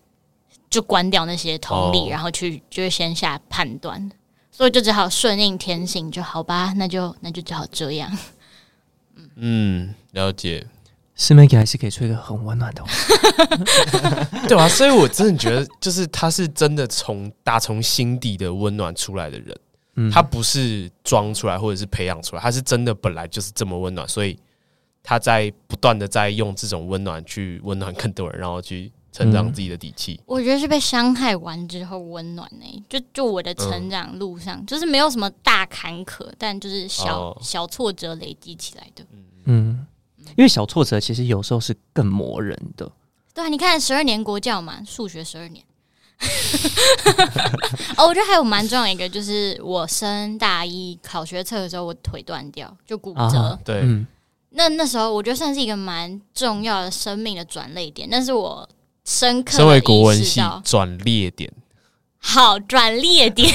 就关掉那些同理，然后去就先下判断，所以就只好顺应天性，就好吧，那就那就只好这样。嗯，了解，是 Maggie 还是可以吹个很温暖的话，对吧？所以我真的觉得，就是他是真的从打从心底的温暖出来的人。他不是装出来或者是培养出来，他是真的本来就是这么温暖，所以他在不断的在用这种温暖去温暖更多人，然后去成长自己的底气。我觉得是被伤害完之后温暖呢、欸。就就我的成长路上，嗯、就是没有什么大坎坷，但就是小、哦、小挫折累积起来的。嗯，因为小挫折其实有时候是更磨人的。对啊，你看十二年国教嘛，数学十二年。哦，我觉得还有蛮重要一个，就是我升大一考学测的时候，我腿断掉，就骨折。啊、对，嗯、那那时候我觉得算是一个蛮重要的生命的转捩点，但是我深刻。身为国文系转捩点，好转捩点。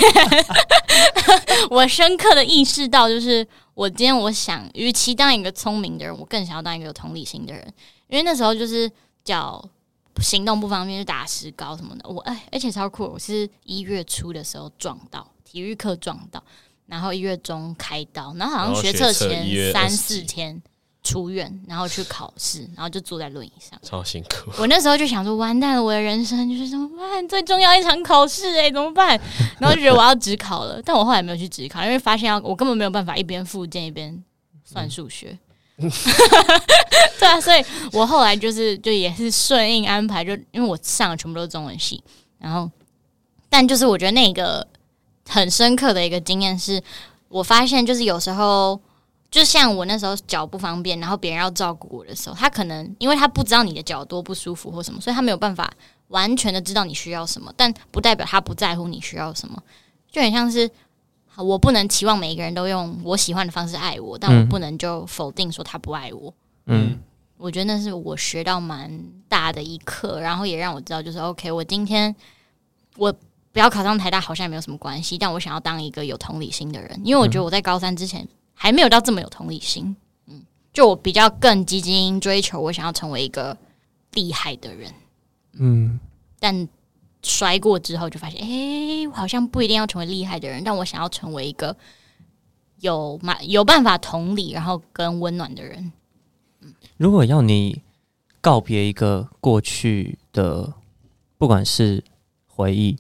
我深刻的意识到，就是我今天我想，与其当一个聪明的人，我更想要当一个有同理心的人，因为那时候就是叫。行动不方便就打石膏什么的，我哎，而且超酷！我是一月初的时候撞到体育课撞到，然后一月中开刀，然后好像学测前三四天出院，然后去考试，然后就坐在轮椅上，超辛苦。我那时候就想说，完蛋了，我的人生就是怎么办？最重要一场考试哎，怎么办？然后就觉得我要只考了，但我后来没有去只考，因为发现要我根本没有办法一边复健一边算数学。嗯 对啊，所以我后来就是就也是顺应安排，就因为我上的全部都是中文系，然后但就是我觉得那个很深刻的一个经验是，我发现就是有时候就像我那时候脚不方便，然后别人要照顾我的时候，他可能因为他不知道你的脚多不舒服或什么，所以他没有办法完全的知道你需要什么，但不代表他不在乎你需要什么，就很像是。我不能期望每一个人都用我喜欢的方式爱我，但我不能就否定说他不爱我。嗯，我觉得那是我学到蛮大的一课，然后也让我知道，就是 OK，我今天我不要考上台大，好像也没有什么关系，但我想要当一个有同理心的人，因为我觉得我在高三之前还没有到这么有同理心。嗯，就我比较更积极追求，我想要成为一个厉害的人。嗯，但。摔过之后就发现，哎、欸，我好像不一定要成为厉害的人，但我想要成为一个有蛮有办法同理，然后跟温暖的人。如果要你告别一个过去的，不管是回忆，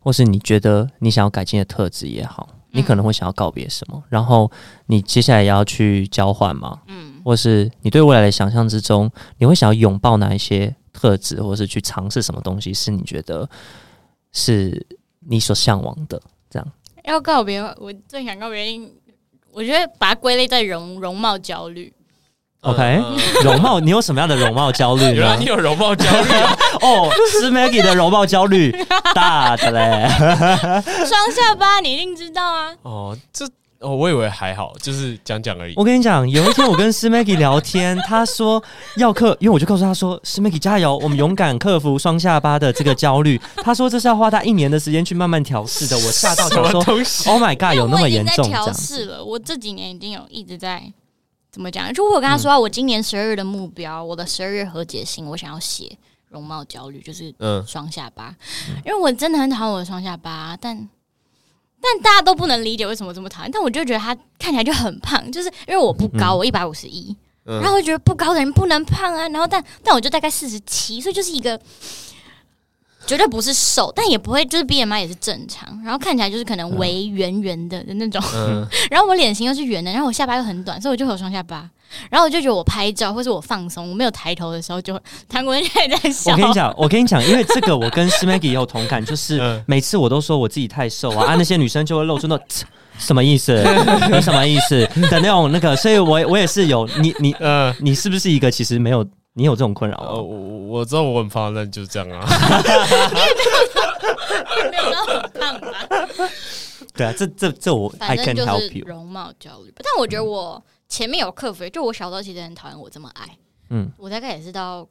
或是你觉得你想要改进的特质也好，你可能会想要告别什么？嗯、然后你接下来要去交换吗？嗯，或是你对未来的想象之中，你会想要拥抱哪一些？特质，或是去尝试什么东西，是你觉得是你所向往的？这样要告别，我最想告别，我觉得把它归类在容容貌焦虑。OK，容貌，你有什么样的容貌焦虑？原来你有容貌焦虑 哦，是 Maggie 的容貌焦虑大的嘞，双下巴，你一定知道啊。哦，这。哦，我以为还好，就是讲讲而已。我跟你讲，有一天我跟施 Maggie 聊天，他说要克，因为我就告诉他说，施 Maggie 加油，我们勇敢克服双下巴的这个焦虑。他说这是要花他一年的时间去慢慢调试的。我吓到想说，Oh my God，有那么严重？调试了，我这几年已经有一直在怎么讲？就我跟他说，我今年十二月的目标，我的十二月和解信，我想要写容貌焦虑，就是嗯，双下巴，因为我真的很讨厌我的双下巴，但。但大家都不能理解为什么这么讨厌，但我就觉得他看起来就很胖，就是因为我不高，我一百五十一，然后我觉得不高的人不能胖啊，然后但但我就大概四十七，所以就是一个绝对不是瘦，但也不会就是 BMI 也是正常，然后看起来就是可能微圆圆的的那种，嗯、然后我脸型又是圆的，然后我下巴又很短，所以我就有双下巴。然后我就觉得我拍照或是我放松，我没有抬头的时候，就韩国人也在笑。我跟你讲，我跟你讲，因为这个我跟施 Maggie 也有同感，就是每次我都说我自己太瘦啊，啊那些女生就会露出那 什么意思？你 什么意思的那种那个，所以我我也是有你你呃，你是不是一个其实没有你有这种困扰？呃，我我知道我很胖，那就是这样啊。没有到很胖吧？对啊，这这这我 I can help you。容貌焦虑，但我觉得我。前面有克服，就我小时候其实很讨厌我这么矮，嗯，我大概也是到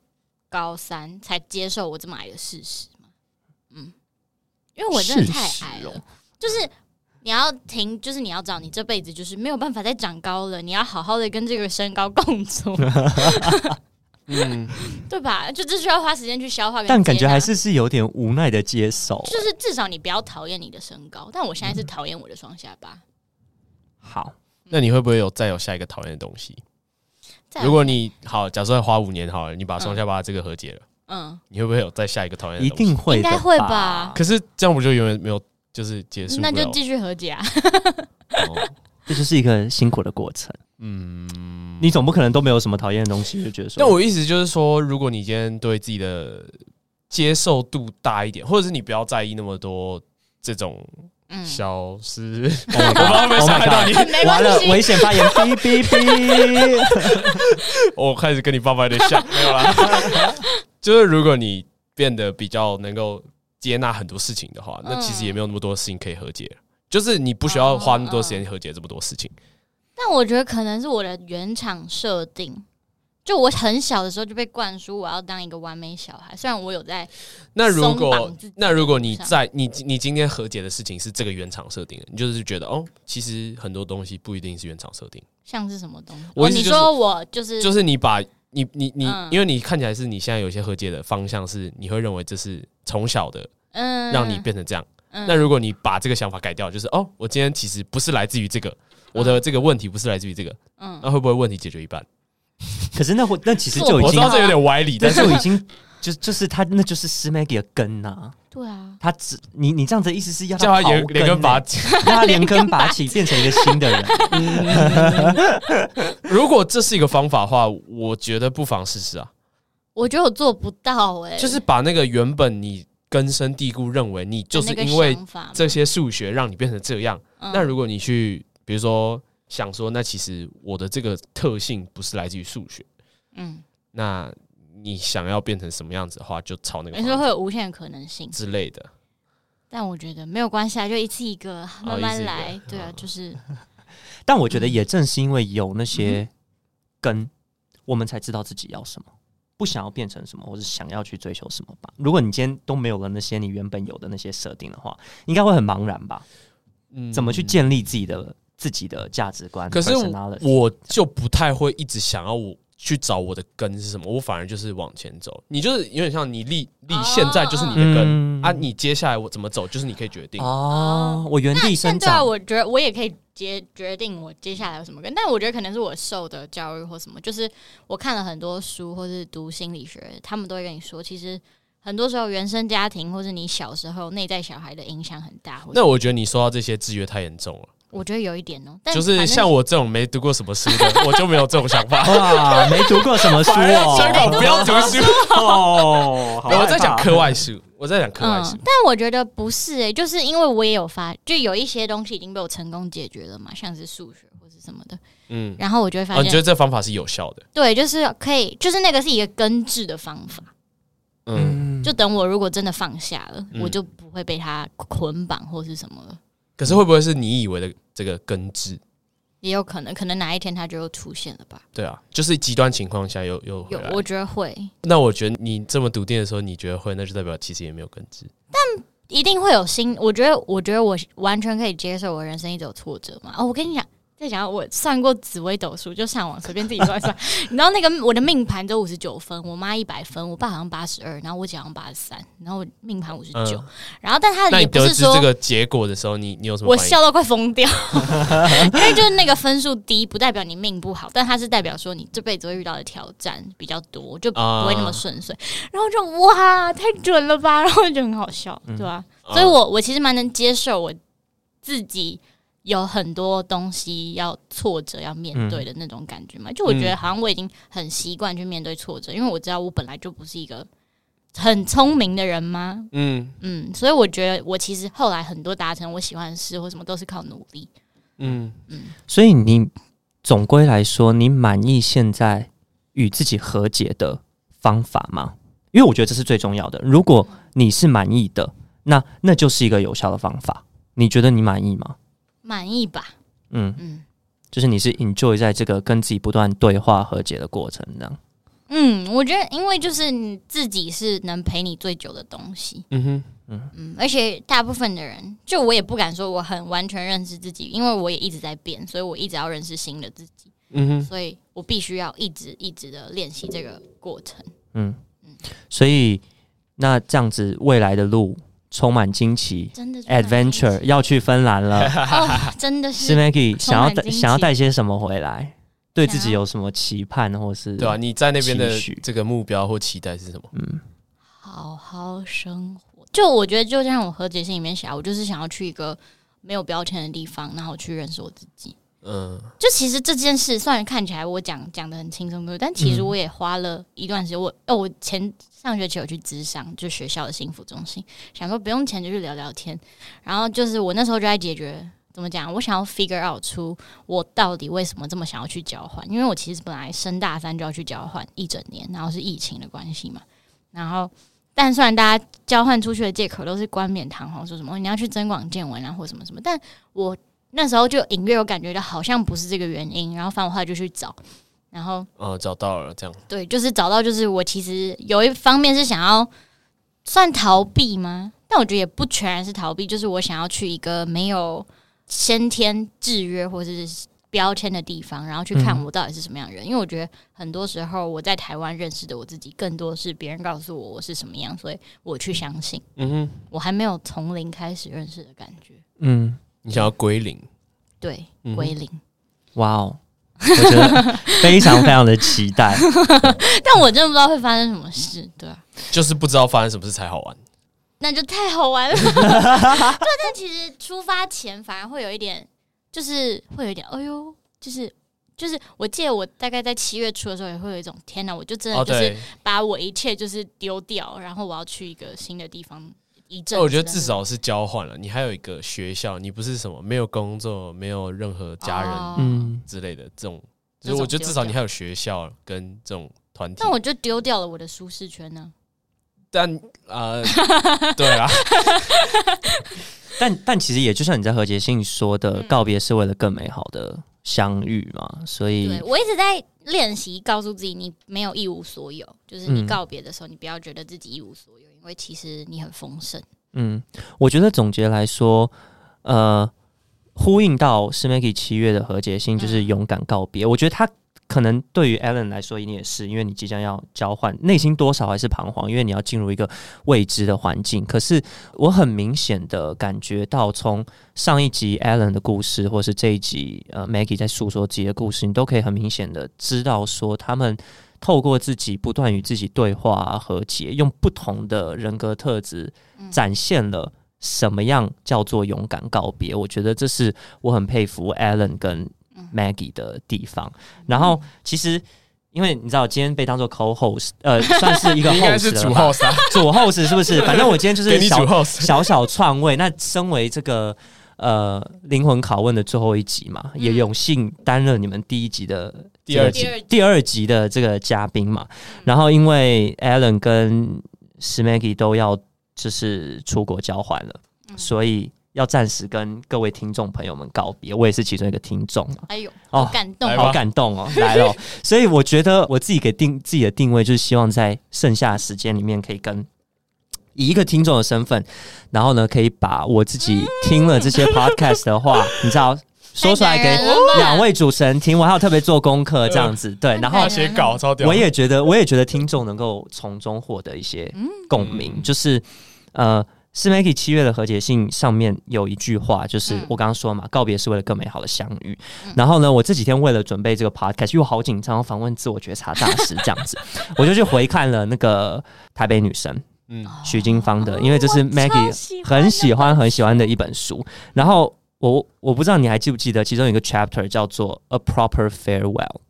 高三才接受我这么矮的事实嘛，嗯，因为我真的太矮了，就是你要停，就是你要找，你这辈子就是没有办法再长高了，你要好好的跟这个身高共处，嗯，对吧？就这需要花时间去消化，但感觉还是是有点无奈的接受，就是至少你不要讨厌你的身高，但我现在是讨厌我的双下巴，嗯、好。那你会不会有再有下一个讨厌的东西？如果你好，假设花五年好了，你把双下巴这个和解了，嗯，你会不会有再下一个讨厌的东西？一定会，应该会吧？可是这样不就永远没有就是结束？那就继续和解啊！这就是一个辛苦的过程。嗯。你总不可能都没有什么讨厌的东西，就觉得说。但我意思就是说，如果你今天对自己的接受度大一点，或者是你不要在意那么多这种小事，我不知道会不会伤害到你。完了，危险发言，哔哔哔！我开始跟你爸爸有点像，没有啦。就是如果你变得比较能够接纳很多事情的话，那其实也没有那么多事情可以和解。就是你不需要花那么多时间和解这么多事情。但我觉得可能是我的原厂设定，就我很小的时候就被灌输我要当一个完美小孩。虽然我有在，那如果那如果你在你你今天和解的事情是这个原厂设定的，你就是觉得哦，其实很多东西不一定是原厂设定。像是什么东西？我、就是哦、你说我就是就是你把你你你，因为你看起来是你现在有些和解的方向是你会认为这是从小的，嗯，让你变成这样。那如果你把这个想法改掉，就是哦，我今天其实不是来自于这个。我的这个问题不是来自于这个，嗯，那会不会问题解决一半？可是那会 那其实就已经我知道这有点歪理，但是就已经就就是他那就是施 Maggie 的根呐、啊。对啊，他只你你这样子的意思是要叫他连连根拔起，让他连根拔起变成一个新的人。如果这是一个方法的话，我觉得不妨试试啊。我觉得我做不到哎、欸，就是把那个原本你根深蒂固认为你就是因为这些数学让你变成这样。那如果你去，比如说想说，那其实我的这个特性不是来自于数学，嗯，那你想要变成什么样子的话，就朝那个。你说会有无限可能性之类的。但我觉得没有关系啊，就一次一个，慢慢来。哦、对啊，就是。但我觉得也正是因为有那些根，嗯、我们才知道自己要什么，不想要变成什么，或是想要去追求什么吧。如果你今天都没有了那些你原本有的那些设定的话，应该会很茫然吧。嗯，怎么去建立自己的自己的价值观？可是我就不太会一直想要我去找我的根是什么，我反而就是往前走。你就是有点像你立立现在就是你的根、嗯、啊，你接下来我怎么走就是你可以决定哦。我原地生长，我觉得我也可以决决定我接下来有什么跟，但我觉得可能是我受的教育或什么，就是我看了很多书或是读心理学，他们都会跟你说，其实。很多时候，原生家庭或是你小时候内在小孩的影响很大。那我觉得你说到这些制约太严重了。我觉得有一点哦、喔，就是像我这种没读过什么书的，我就没有这种想法。哇，没读过什么书哦，香港不要读书 哦。我在讲课外书，我在讲课外书、嗯。但我觉得不是诶、欸，就是因为我也有发，就有一些东西已经被我成功解决了嘛，像是数学或是什么的。嗯，然后我就会发现，哦、你觉得这方法是有效的？对，就是可以，就是那个是一个根治的方法。嗯，就等我如果真的放下了，嗯、我就不会被他捆绑或是什么了。可是会不会是你以为的这个根治？也有可能，可能哪一天它就又出现了吧？对啊，就是极端情况下又又有，我觉得会。那我觉得你这么笃定的时候，你觉得会，那就代表其实也没有根治。但一定会有新，我觉得，我觉得我完全可以接受我人生一直有挫折嘛。哦，我跟你讲。在讲我算过紫微斗数，就上网随便自己算一算。你知道那个我的命盘都五十九分，我妈一百分，我爸好像八十二，然后我姐好像八十三，然后我命盘五十九。然后但他也不是说这个结果的时候，你你有什么？我笑到快疯掉，因为就是那个分数低，不代表你命不好，但它是代表说你这辈子会遇到的挑战比较多，就不会那么顺遂。然后就哇，太准了吧，然后就很好笑，对吧？所以我我其实蛮能接受我自己。有很多东西要挫折要面对的那种感觉嘛，就我觉得好像我已经很习惯去面对挫折，因为我知道我本来就不是一个很聪明的人嘛。嗯嗯，所以我觉得我其实后来很多达成我喜欢的事或什么都是靠努力。嗯嗯，所以你总归来说，你满意现在与自己和解的方法吗？因为我觉得这是最重要的。如果你是满意的，那那就是一个有效的方法。你觉得你满意吗？满意吧，嗯。嗯，就是你是 enjoy 在这个跟自己不断对话和解的过程，这样。嗯，我觉得因为就是你自己是能陪你最久的东西，嗯哼，嗯。嗯，而且大部分的人，就我也不敢说我很完全认识自己，因为我也一直在变，所以我一直要认识新的自己，嗯哼，所以我必须要一直一直的练习这个过程，嗯嗯，所以那这样子未来的路。充满惊奇，真的 adventure 要去芬兰了，哦，真的是。是 Maggie 想要带想要带些什么回来？对自己有什么期盼，或是对啊？你在那边的这个目标或期待是什么？嗯，好好生活。就我觉得，就像我和解信里面写，我就是想要去一个没有标签的地方，然后去认识我自己。嗯，就其实这件事，虽然看起来我讲讲得很轻松，对，但其实我也花了一段时间。我哦，我前上学期有去咨商，就学校的幸福中心，想说不用钱就去聊聊天。然后就是我那时候就在解决，怎么讲？我想要 figure out 出我到底为什么这么想要去交换，因为我其实本来升大三就要去交换一整年，然后是疫情的关系嘛。然后，但虽然大家交换出去的借口都是冠冕堂皇，说什么你要去增广见闻啊，或什么什么，但我。那时候就隐约有感觉到好像不是这个原因，然后反正我后来就去找，然后哦找到了这样，对，就是找到，就是我其实有一方面是想要算逃避吗？但我觉得也不全然是逃避，就是我想要去一个没有先天制约或者是标签的地方，然后去看我到底是什么样的人。嗯、因为我觉得很多时候我在台湾认识的我自己，更多是别人告诉我我是什么样，所以我去相信。嗯哼，我还没有从零开始认识的感觉。嗯。你想要归零？对，归零。哇哦，我觉得非常非常的期待，但我真的不知道会发生什么事。对啊，就是不知道发生什么事才好玩，那就太好玩了。对，但其实出发前反而会有一点，就是会有一点，哎呦，就是就是，我记得我大概在七月初的时候也会有一种，天哪，我就真的就是把我一切就是丢掉，然后我要去一个新的地方。那我觉得至少是交换了，你还有一个学校，你不是什么没有工作、没有任何家人嗯之类的这种，所以我觉得至少你还有学校跟这种团体。那我就丢掉了我的舒适圈呢？但呃，对啊，但但其实也就像你在何洁信说的，告别是为了更美好的相遇嘛。所以，我一直在练习告诉自己，你没有一无所有，就是你告别的时候，你不要觉得自己一无所有。因为其实你很丰盛。嗯，我觉得总结来说，呃，呼应到是 Maggie 七月的何洁馨，就是勇敢告别。嗯、我觉得他可能对于 Allen 来说，一定也是，因为你即将要交换，内心多少还是彷徨，因为你要进入一个未知的环境。可是我很明显的感觉到，从上一集 Allen 的故事，或是这一集呃 Maggie 在诉说自己的故事，你都可以很明显的知道说他们。透过自己不断与自己对话和解，用不同的人格特质展现了什么样叫做勇敢告别。我觉得这是我很佩服 Alan 跟 Maggie 的地方。然后，其实因为你知道，今天被当做 co-host，呃，算是一个 host 主 host，主 host 是不是？反正我今天就是 小小小篡位。那身为这个。呃，灵魂拷问的最后一集嘛，嗯、也有幸担任你们第一集的第二集第二集的这个嘉宾嘛。嗯、然后因为 Alan 跟史 Maggie 都要就是出国交换了，嗯、所以要暂时跟各位听众朋友们告别。我也是其中一个听众。哎呦，好感动，好感动哦，来了。所以我觉得我自己给定自己的定位，就是希望在剩下的时间里面可以跟。以一个听众的身份，然后呢，可以把我自己听了这些 podcast 的话，你知道，说出来给两位主持人听。我还有特别做功课，这样子对，然后写稿超屌，我也觉得，我也觉得听众能够从中获得一些共鸣。就是呃，是 Maggie 七月的和解信上面有一句话，就是我刚刚说嘛，告别是为了更美好的相遇。然后呢，我这几天为了准备这个 podcast，因为我好紧张，访问自我觉察大师这样子，我就去回看了那个台北女神。嗯，徐金芳的，因为这是 Maggie 很喜欢很喜欢的一本书。然后我我不知道你还记不记得，其中有一个 chapter 叫做 A Proper Farewell。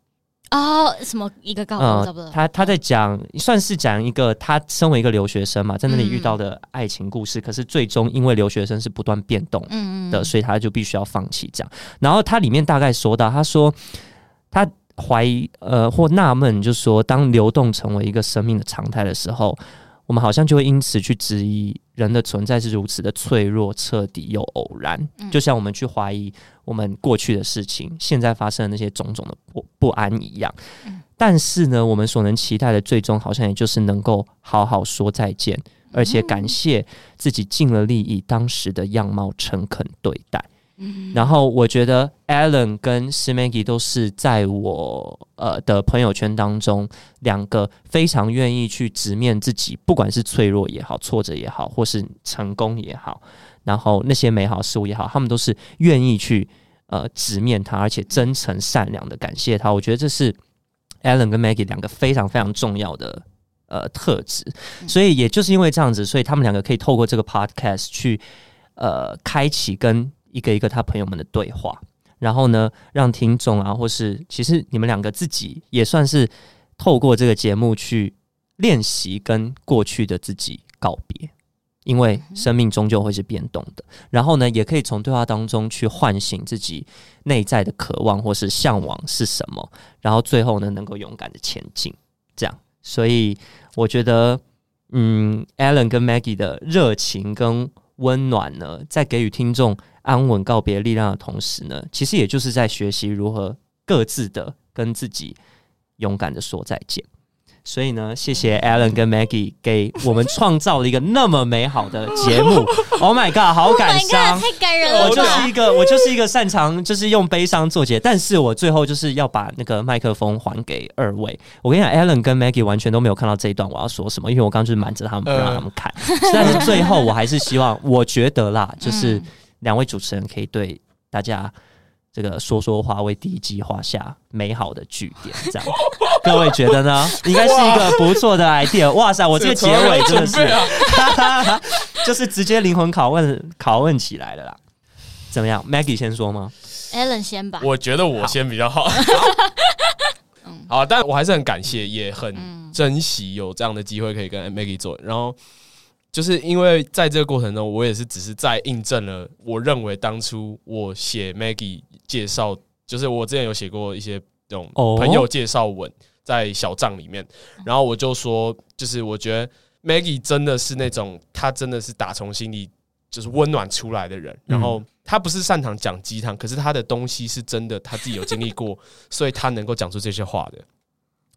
哦，什么一个告别？嗯，他他在讲，算是讲一个他身为一个留学生嘛，在那里遇到的爱情故事。可是最终因为留学生是不断变动的，所以他就必须要放弃这样。然后他里面大概说到，他说他怀疑呃或纳闷，就是说当流动成为一个生命的常态的时候。我们好像就会因此去质疑人的存在是如此的脆弱、彻底又偶然，就像我们去怀疑我们过去的事情、现在发生的那些种种的不不安一样。但是呢，我们所能期待的最终，好像也就是能够好好说再见，而且感谢自己尽了力，以当时的样貌诚恳对待。然后我觉得 Alan 跟施 Maggie 都是在我呃的朋友圈当中两个非常愿意去直面自己，不管是脆弱也好、挫折也好，或是成功也好，然后那些美好事物也好，他们都是愿意去呃直面它，而且真诚善良的感谢他。我觉得这是 Alan 跟 Maggie 两个非常非常重要的呃特质。所以也就是因为这样子，所以他们两个可以透过这个 Podcast 去呃开启跟。一个一个他朋友们的对话，然后呢，让听众啊，或是其实你们两个自己也算是透过这个节目去练习跟过去的自己告别，因为生命终究会是变动的。然后呢，也可以从对话当中去唤醒自己内在的渴望或是向往是什么，然后最后呢，能够勇敢的前进。这样，所以我觉得，嗯，Alan 跟 Maggie 的热情跟温暖呢，在给予听众安稳告别力量的同时呢，其实也就是在学习如何各自的跟自己勇敢的说再见。所以呢，谢谢 Alan 跟 Maggie 给我们创造了一个那么美好的节目。Oh my god，好感伤，oh、太感人了！我就是一个，我就是一个擅长就是用悲伤作结，但是我最后就是要把那个麦克风还给二位。我跟你讲，Alan 跟 Maggie 完全都没有看到这一段我要说什么，因为我刚刚就是瞒着他们不让他们看。呃、但是最后我还是希望，我觉得啦，就是两位主持人可以对大家。这个说说话为第一季画下美好的句点，这样各位觉得呢？应该是一个不错的 idea。哇塞，我这个结尾真的是，就是直接灵魂拷问拷问起来了啦。怎么样？Maggie 先说吗？Alan 先吧。我觉得我先比较好。好，好，但我还是很感谢，也很珍惜有这样的机会可以跟 Maggie 做。然后。就是因为在这个过程中，我也是只是在印证了我认为当初我写 Maggie 介绍，就是我之前有写过一些这种朋友介绍文在小账里面，然后我就说，就是我觉得 Maggie 真的是那种他真的是打从心里就是温暖出来的人，然后他不是擅长讲鸡汤，可是他的东西是真的他自己有经历过，所以他能够讲出这些话的，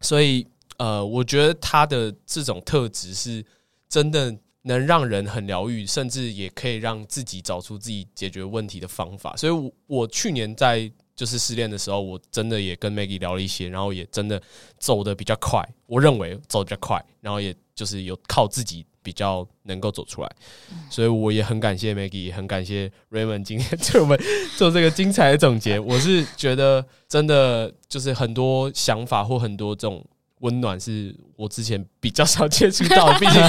所以呃，我觉得他的这种特质是真的。能让人很疗愈，甚至也可以让自己找出自己解决问题的方法。所以我，我去年在就是失恋的时候，我真的也跟 Maggie 聊了一些，然后也真的走的比较快。我认为走得比较快，然后也就是有靠自己比较能够走出来。所以，我也很感谢 Maggie，也很感谢 Raymond 今天对我们做这个精彩的总结。我是觉得真的就是很多想法或很多这种。温暖是我之前比较少接触到的，毕竟，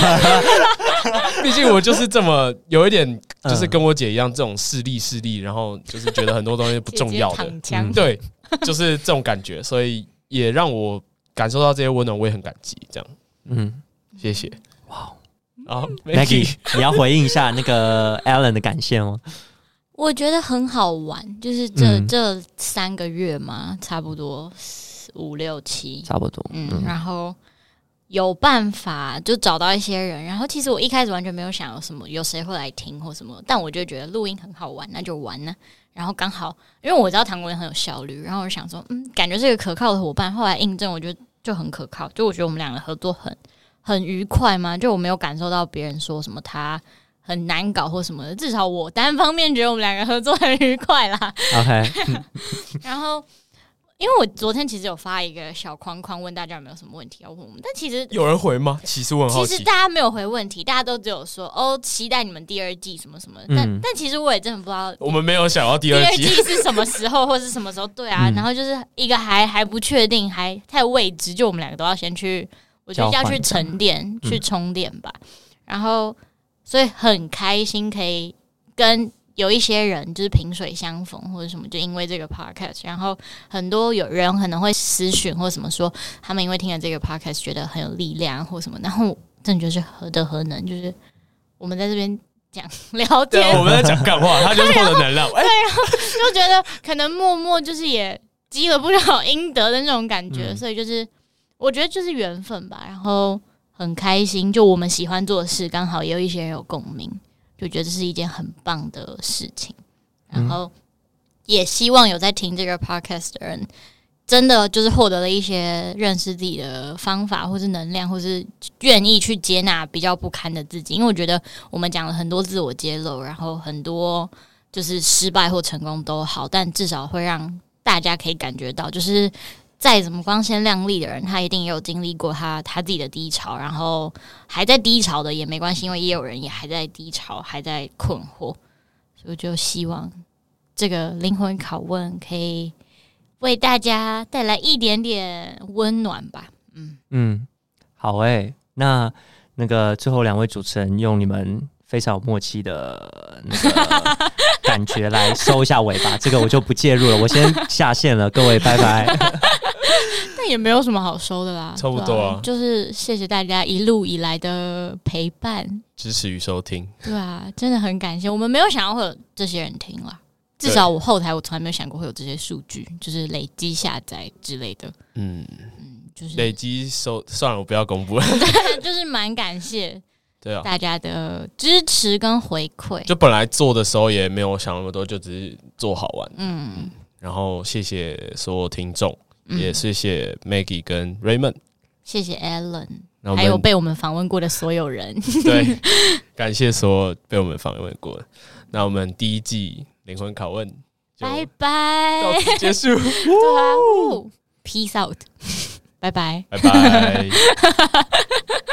毕竟我就是这么有一点，就是跟我姐一样这种势利势利，然后就是觉得很多东西不重要的，嗯、对，就是这种感觉，所以也让我感受到这些温暖，我也很感激。这样，嗯，谢谢。哇，好，Maggie，你要回应一下那个 Alan 的感谢吗？我觉得很好玩，就是这、嗯、这三个月嘛，差不多。五六七，差不多。嗯，然后有办法就找到一些人。然后其实我一开始完全没有想有什么，有谁会来听或什么。但我就觉得录音很好玩，那就玩呢。然后刚好，因为我知道唐国人很有效率，然后我就想说，嗯，感觉是个可靠的伙伴。后来印证，我觉得就很可靠。就我觉得我们两个合作很很愉快嘛。就我没有感受到别人说什么他很难搞或什么的。至少我单方面觉得我们两个合作很愉快啦。OK，然后。因为我昨天其实有发一个小框框，问大家有没有什么问题要问我们，但其实有人回吗？其实我很好奇，其实大家没有回问题，大家都只有说哦，期待你们第二季什么什么。但、嗯、但其实我也真的不知道，我们没有想要第二季，第二季 是什么时候或是什么时候？对啊，嗯、然后就是一个还还不确定，还太未知，就我们两个都要先去，我觉得要去沉淀、去充电吧。嗯、然后所以很开心可以跟。有一些人就是萍水相逢或者什么，就因为这个 podcast，然后很多有人可能会私讯或什么说，他们因为听了这个 podcast 觉得很有力量或什么，然后真的就是何德何能，就是我们在这边讲聊天，我们在讲干话，他就是获得能量，对，然后就觉得可能默默就是也积了不少阴德的那种感觉，嗯、所以就是我觉得就是缘分吧，然后很开心，就我们喜欢做的事，刚好也有一些人有共鸣。就觉得这是一件很棒的事情，然后也希望有在听这个 podcast 的人，真的就是获得了一些认识自己的方法，或是能量，或是愿意去接纳比较不堪的自己。因为我觉得我们讲了很多自我揭露，然后很多就是失败或成功都好，但至少会让大家可以感觉到，就是。再怎么光鲜亮丽的人，他一定也有经历过他他自己的低潮，然后还在低潮的也没关系，因为也有人也还在低潮，还在困惑，所以我就希望这个灵魂拷问可以为大家带来一点点温暖吧。嗯嗯，好诶、欸，那那个最后两位主持人用你们非常有默契的那个感觉来收一下尾巴，这个我就不介入了，我先下线了，各位拜拜。但也没有什么好收的啦，差不多啊，啊，就是谢谢大家一路以来的陪伴、支持与收听。对啊，真的很感谢。我们没有想到会有这些人听啦，至少我后台我从来没有想过会有这些数据，就是累积下载之类的。嗯嗯，就是累积收，算了，我不要公布了。就是蛮感谢。对啊，大家的支持跟回馈，就本来做的时候也没有想那么多，就只是做好玩。嗯，然后谢谢所有听众，嗯、也谢谢 Maggie 跟 Raymond，谢谢 Alan，还有被我们访问过的所有人。对，感谢所有被我们访问过的。那我们第一季灵魂拷问，拜拜，到此结束。对啊，Peace out，拜拜，拜拜。